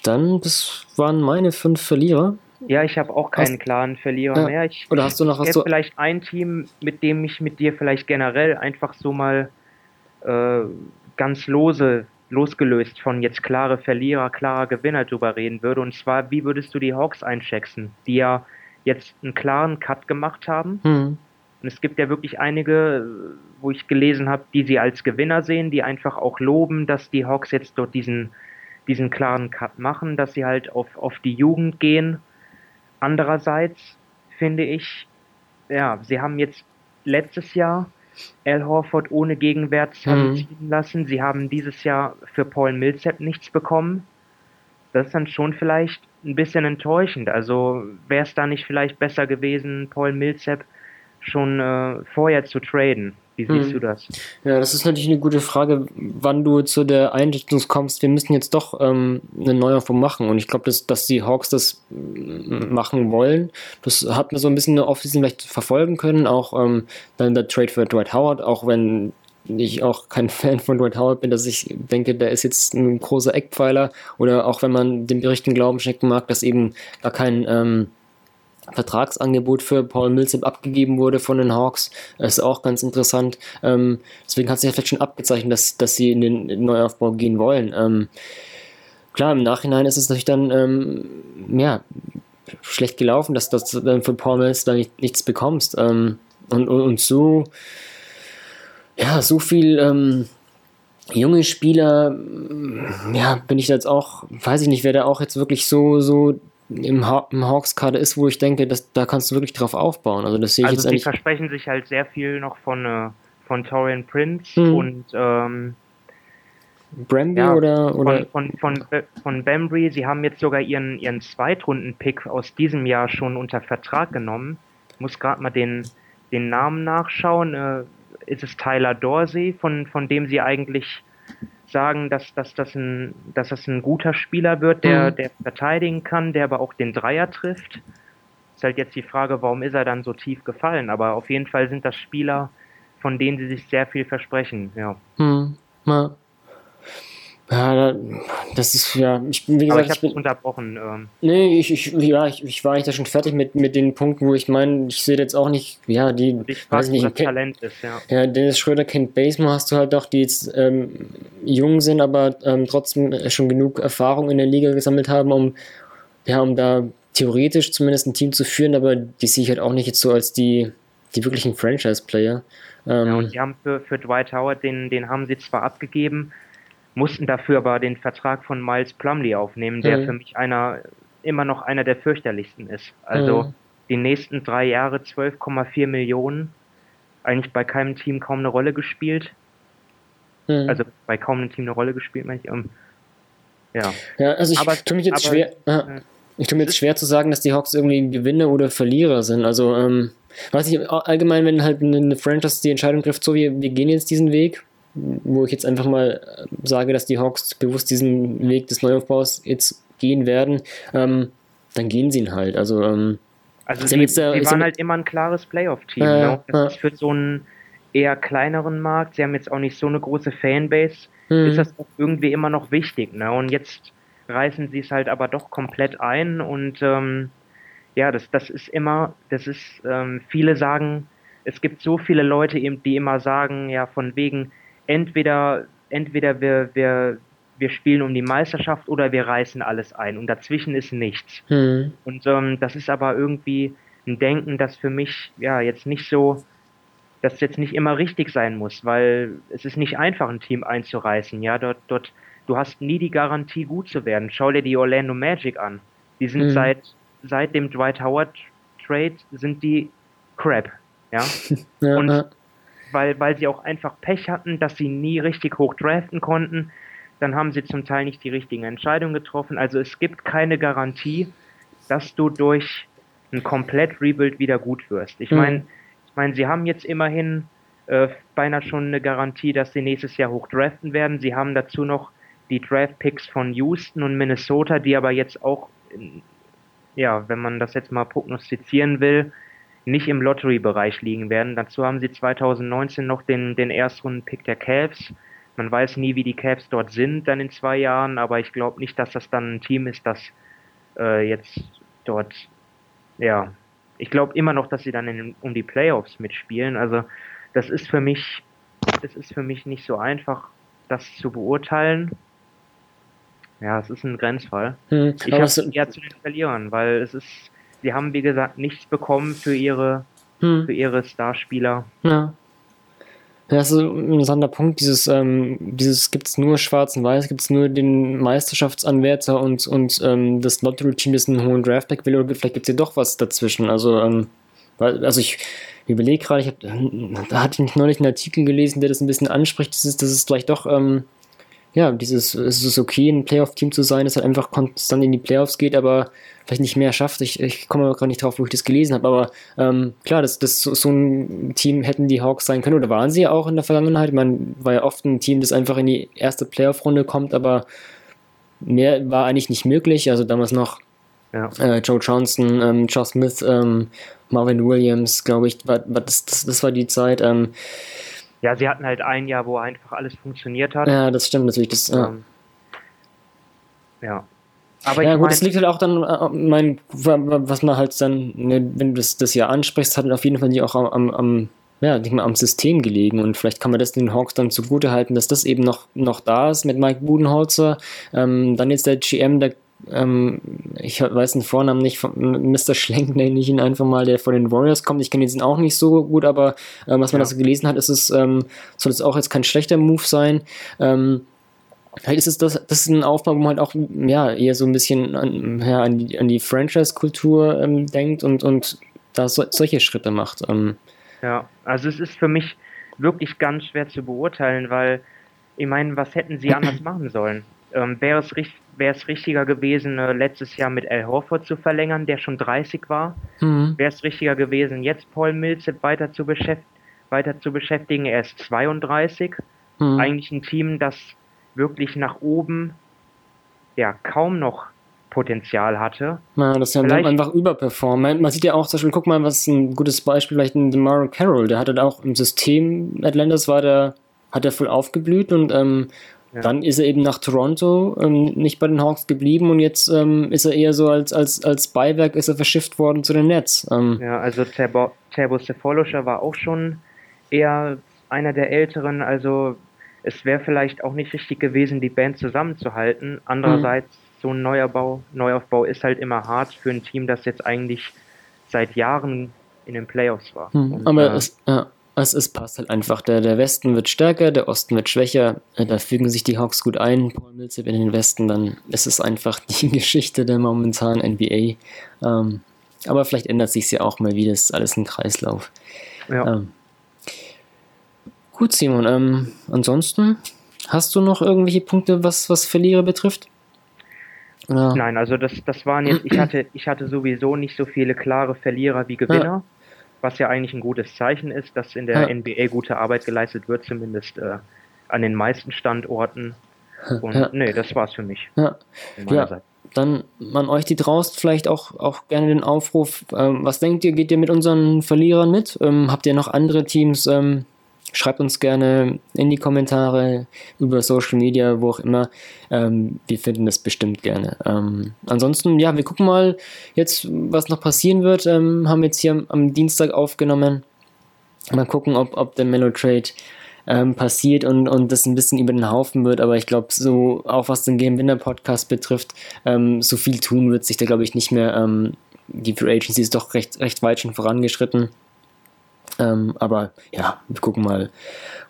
Dann, das waren meine fünf Verlierer. Ja, ich habe auch keinen hast, klaren Verlierer ja. mehr. Ich, Oder hast du noch hast du vielleicht ein Team, mit dem ich mit dir vielleicht generell einfach so mal äh, ganz lose losgelöst von jetzt klare Verlierer, klarer Gewinner drüber reden würde. Und zwar, wie würdest du die Hawks einschätzen, die ja jetzt einen klaren Cut gemacht haben? Hm. Und es gibt ja wirklich einige, wo ich gelesen habe, die sie als Gewinner sehen, die einfach auch loben, dass die Hawks jetzt dort diesen, diesen klaren Cut machen, dass sie halt auf, auf die Jugend gehen Andererseits finde ich, ja, sie haben jetzt letztes Jahr Al Horford ohne Gegenwert mhm. ziehen lassen. Sie haben dieses Jahr für Paul Millsap nichts bekommen. Das ist dann schon vielleicht ein bisschen enttäuschend. Also wäre es da nicht vielleicht besser gewesen, Paul Millsap schon äh, vorher zu traden? Wie siehst hm. du das? Ja, das ist natürlich eine gute Frage, wann du zu der Einrichtung kommst, wir müssen jetzt doch ähm, eine Neuaufbau machen. Und ich glaube, dass, dass die Hawks das machen wollen. Das hat man so ein bisschen Offseason vielleicht verfolgen können. Auch ähm, dann der Trade für Dwight Howard, auch wenn ich auch kein [LAUGHS] Fan von Dwight Howard bin, dass ich denke, der ist jetzt ein großer Eckpfeiler. Oder auch wenn man dem Berichten Glauben schenken mag, dass eben gar kein ähm, Vertragsangebot für Paul Millsap abgegeben wurde von den Hawks. Das ist auch ganz interessant. Ähm, deswegen hat sich ja vielleicht schon abgezeichnet, dass, dass sie in den Neuaufbau gehen wollen. Ähm, klar, im Nachhinein ist es natürlich dann ähm, ja, schlecht gelaufen, dass, dass du dann von Paul Millsap da nicht, nichts bekommst. Ähm, und, und, und, so, ja, so viel ähm, junge Spieler, ja, bin ich jetzt auch, weiß ich nicht, wer da auch jetzt wirklich so, so im, ha im Hawks-Kader ist, wo ich denke, dass, da kannst du wirklich drauf aufbauen. Also das sehe ich also jetzt die versprechen sich halt sehr viel noch von, äh, von Torian Prince hm. und ähm, Bramby ja, oder, oder? Von, von, von, von Bambry. Sie haben jetzt sogar ihren, ihren Zweitrunden-Pick aus diesem Jahr schon unter Vertrag genommen. Ich muss gerade mal den, den Namen nachschauen. Äh, ist es Tyler Dorsey, von, von dem sie eigentlich sagen, dass, dass, das ein, dass das ein guter Spieler wird, der, mhm. der verteidigen kann, der aber auch den Dreier trifft. Ist halt jetzt die Frage, warum ist er dann so tief gefallen? Aber auf jeden Fall sind das Spieler, von denen sie sich sehr viel versprechen, ja. Mhm. ja. Ja, das ist ja. Ich, wie gesagt, ich, ich bin unterbrochen. Ähm. Nee, ich, ich, ja, ich, ich war eigentlich da schon fertig mit, mit den Punkten, wo ich meine, ich sehe jetzt auch nicht, ja, die. Ich weiß nicht, Talent ist, ja. Ja, Dennis Schröder kennt Basemore, hast du halt doch, die jetzt ähm, jung sind, aber ähm, trotzdem schon genug Erfahrung in der Liga gesammelt haben, um, ja, um da theoretisch zumindest ein Team zu führen, aber die sehe ich halt auch nicht jetzt so als die, die wirklichen Franchise-Player. Ähm, ja, und die haben für, für Dwight Howard, den, den haben sie zwar abgegeben, mussten dafür aber den Vertrag von Miles Plumley aufnehmen, der mhm. für mich einer immer noch einer der fürchterlichsten ist. Also mhm. die nächsten drei Jahre 12,4 Millionen, eigentlich bei keinem Team kaum eine Rolle gespielt. Mhm. Also bei kaum einem Team eine Rolle gespielt, meine ich. Um, ähm, ja. ja, also ich aber, tue mich jetzt aber, schwer. Äh, ich tue mir jetzt schwer zu sagen, dass die Hawks irgendwie Gewinner oder Verlierer sind. Also, ähm, weiß ich, allgemein, wenn halt eine Franchise die Entscheidung trifft, so, wir, wir gehen jetzt diesen Weg, wo ich jetzt einfach mal äh, sage, dass die Hawks bewusst diesen Weg des Neuaufbaus jetzt gehen werden, ähm, dann gehen sie ihn halt. Also, ähm, also sie, äh, sie waren halt immer ein klares Playoff-Team. Äh, ne? Das ist für so einen eher kleineren Markt, sie haben jetzt auch nicht so eine große Fanbase, mhm. ist das irgendwie immer noch wichtig. Ne? Und jetzt reißen sie es halt aber doch komplett ein und ähm, ja, das, das ist immer, das ist, ähm, viele sagen, es gibt so viele Leute, die immer sagen, ja, von wegen, entweder, entweder wir, wir, wir spielen um die Meisterschaft oder wir reißen alles ein und dazwischen ist nichts. Hm. Und ähm, das ist aber irgendwie ein Denken, das für mich ja jetzt nicht so, das jetzt nicht immer richtig sein muss, weil es ist nicht einfach, ein Team einzureißen. Ja, dort, dort du hast nie die Garantie, gut zu werden. Schau dir die Orlando Magic an. Die sind mhm. seit, seit dem Dwight Howard Trade sind die crap. Ja. [LAUGHS] ja und ja. Weil, weil sie auch einfach Pech hatten, dass sie nie richtig hoch draften konnten. Dann haben sie zum Teil nicht die richtigen Entscheidungen getroffen. Also es gibt keine Garantie, dass du durch ein komplett Rebuild wieder gut wirst. Ich meine, mhm. ich meine, sie haben jetzt immerhin äh, beinahe schon eine Garantie, dass sie nächstes Jahr hoch draften werden. Sie haben dazu noch die Draft-Picks von Houston und Minnesota, die aber jetzt auch, ja, wenn man das jetzt mal prognostizieren will, nicht im Lottery-Bereich liegen werden. Dazu haben sie 2019 noch den, den Erstrunden-Pick der Cavs. Man weiß nie, wie die Cavs dort sind dann in zwei Jahren, aber ich glaube nicht, dass das dann ein Team ist, das äh, jetzt dort, ja, ich glaube immer noch, dass sie dann in, um die Playoffs mitspielen. Also das ist für mich, das ist für mich nicht so einfach, das zu beurteilen. Ja, es ist ein Grenzfall. Hm, ich habe eher zu den Verlierern, weil es ist, sie haben wie gesagt nichts bekommen für ihre, hm. für ihre Starspieler. Ja. Das ist ein interessanter Punkt. Dieses, ähm, dieses gibt es nur schwarz und weiß, gibt es nur den Meisterschaftsanwärter und, und ähm, das Lottery-Team, das einen hohen Draftback will, oder vielleicht gibt es ja doch was dazwischen. Also, ähm, also ich überlege gerade, ich hab, da hatte ich neulich einen Artikel gelesen, der das ein bisschen anspricht, das ist, das ist vielleicht doch ähm, ja, dieses, es ist okay, ein Playoff-Team zu sein, das halt einfach konstant in die Playoffs geht, aber vielleicht nicht mehr schafft. Ich, ich komme aber gar nicht drauf, wo ich das gelesen habe, aber ähm, klar, das, das, so, so ein Team hätten die Hawks sein können oder waren sie ja auch in der Vergangenheit. Man war ja oft ein Team, das einfach in die erste Playoff-Runde kommt, aber mehr war eigentlich nicht möglich. Also damals noch ja. äh, Joe Johnson, ähm, Joe Smith, ähm, Marvin Williams, glaube ich, war, war das, das, das, war die Zeit. Ähm, ja, sie hatten halt ein Jahr, wo einfach alles funktioniert hat. Ja, das stimmt natürlich. Das, ja. Ähm, ja. Aber ja, gut, mein, das liegt halt auch dann, äh, mein, was man halt dann, ne, wenn du das, das Jahr ansprichst, hat auf jeden Fall die auch am, am, ja, nicht mal am System gelegen und vielleicht kann man das den Hawks dann zugute halten, dass das eben noch, noch da ist mit Mike Budenholzer. Ähm, dann jetzt der GM, der ähm, ich weiß den Vornamen nicht, Mr. Schlenk [LAUGHS] nenne ich ihn einfach mal, der von den Warriors kommt. Ich kenne ihn auch nicht so gut, aber äh, was man ja. da so gelesen hat, ist es, ähm, soll es auch jetzt kein schlechter Move sein. Ähm, Halt ist es das, das ist ein Aufbau, wo man halt auch ja, eher so ein bisschen an, ja, an die, die Franchise-Kultur ähm, denkt und, und da so, solche Schritte macht. Ähm. Ja, also es ist für mich wirklich ganz schwer zu beurteilen, weil ich meine, was hätten sie [CLEARS THROAT] anders machen sollen? Ähm, Wäre es, wär es richtiger gewesen, äh, letztes Jahr mit Al Horford zu verlängern, der schon 30 war? Mhm. Wäre es richtiger gewesen, jetzt Paul Millsap weiter zu, beschäft weiter zu beschäftigen? Er ist 32. Mhm. Eigentlich ein Team, das wirklich nach oben ja kaum noch Potenzial hatte. Ja, das ist ja vielleicht, einfach überperformen. Man sieht ja auch zum Beispiel, guck mal, was ein gutes Beispiel, vielleicht ein DeMar Carroll, der hatte auch im System Atlantis war der, hat er voll aufgeblüht und ähm, ja. dann ist er eben nach Toronto, ähm, nicht bei den Hawks geblieben und jetzt ähm, ist er eher so als, als, als Beiwerk ist er verschifft worden zu den Nets. Ähm, ja, also Terbo, Sefoloscher war auch schon eher einer der Älteren, also es wäre vielleicht auch nicht richtig gewesen, die Band zusammenzuhalten. Andererseits, mhm. so ein Neuerbau, Neuaufbau ist halt immer hart für ein Team, das jetzt eigentlich seit Jahren in den Playoffs war. Mhm. Und, Aber äh, es, ja, es, es passt halt einfach. Der, der Westen wird stärker, der Osten wird schwächer. Äh, da fügen sich die Hawks gut ein. Paul Millsap in den Westen, dann ist es einfach [LAUGHS] die Geschichte der momentanen NBA. Ähm, aber vielleicht ändert sich ja auch mal wieder. Das ist alles ein Kreislauf. Ja. Ähm, gut, Simon. Ähm, ansonsten, hast du noch irgendwelche Punkte, was, was Verlierer betrifft? Oder? Nein, also das, das waren jetzt, ich hatte, ich hatte sowieso nicht so viele klare Verlierer wie Gewinner. Ja was ja eigentlich ein gutes Zeichen ist, dass in der ja. NBA gute Arbeit geleistet wird, zumindest äh, an den meisten Standorten. Und ja. nee, das war's für mich. Ja. ja. Dann an euch die draußen vielleicht auch, auch gerne den Aufruf. Ähm, was denkt ihr, geht ihr mit unseren Verlierern mit? Ähm, habt ihr noch andere Teams, ähm, Schreibt uns gerne in die Kommentare über Social Media, wo auch immer. Ähm, wir finden das bestimmt gerne. Ähm, ansonsten, ja, wir gucken mal jetzt, was noch passieren wird. Ähm, haben jetzt hier am, am, Dienstag aufgenommen. Mal gucken, ob, ob der Mellow Trade ähm, passiert und, und das ein bisschen über den Haufen wird. Aber ich glaube, so auch was den Game Winner Podcast betrifft, ähm, so viel tun wird sich da, glaube ich, nicht mehr. Ähm, die Free Agency ist doch recht, recht weit schon vorangeschritten. Ähm, aber ja, wir gucken mal,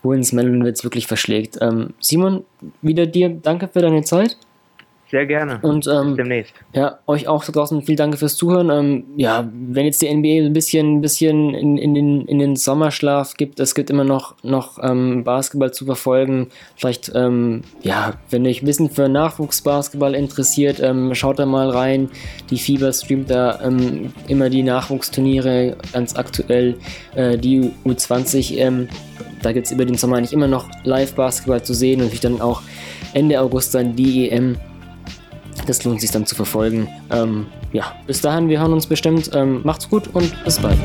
wohin es Melonwitz wirklich verschlägt. Ähm, Simon, wieder dir danke für deine Zeit. Sehr gerne. Und ähm, demnächst. Ja, euch auch da draußen viel Danke fürs Zuhören. Ähm, ja, wenn jetzt die NBA ein bisschen, ein bisschen in, in, den, in den Sommerschlaf gibt, es gibt immer noch, noch ähm, Basketball zu verfolgen. Vielleicht, ähm, ja, wenn euch ein bisschen für Nachwuchsbasketball interessiert, ähm, schaut da mal rein. Die Fieber streamt da ähm, immer die Nachwuchsturniere ganz aktuell. Äh, die U20, ähm, da gibt es über den Sommer eigentlich immer noch Live-Basketball zu sehen und natürlich dann auch Ende August dann die EM das lohnt sich dann zu verfolgen. Ähm, ja, bis dahin, wir hören uns bestimmt. Ähm, macht's gut und bis bald.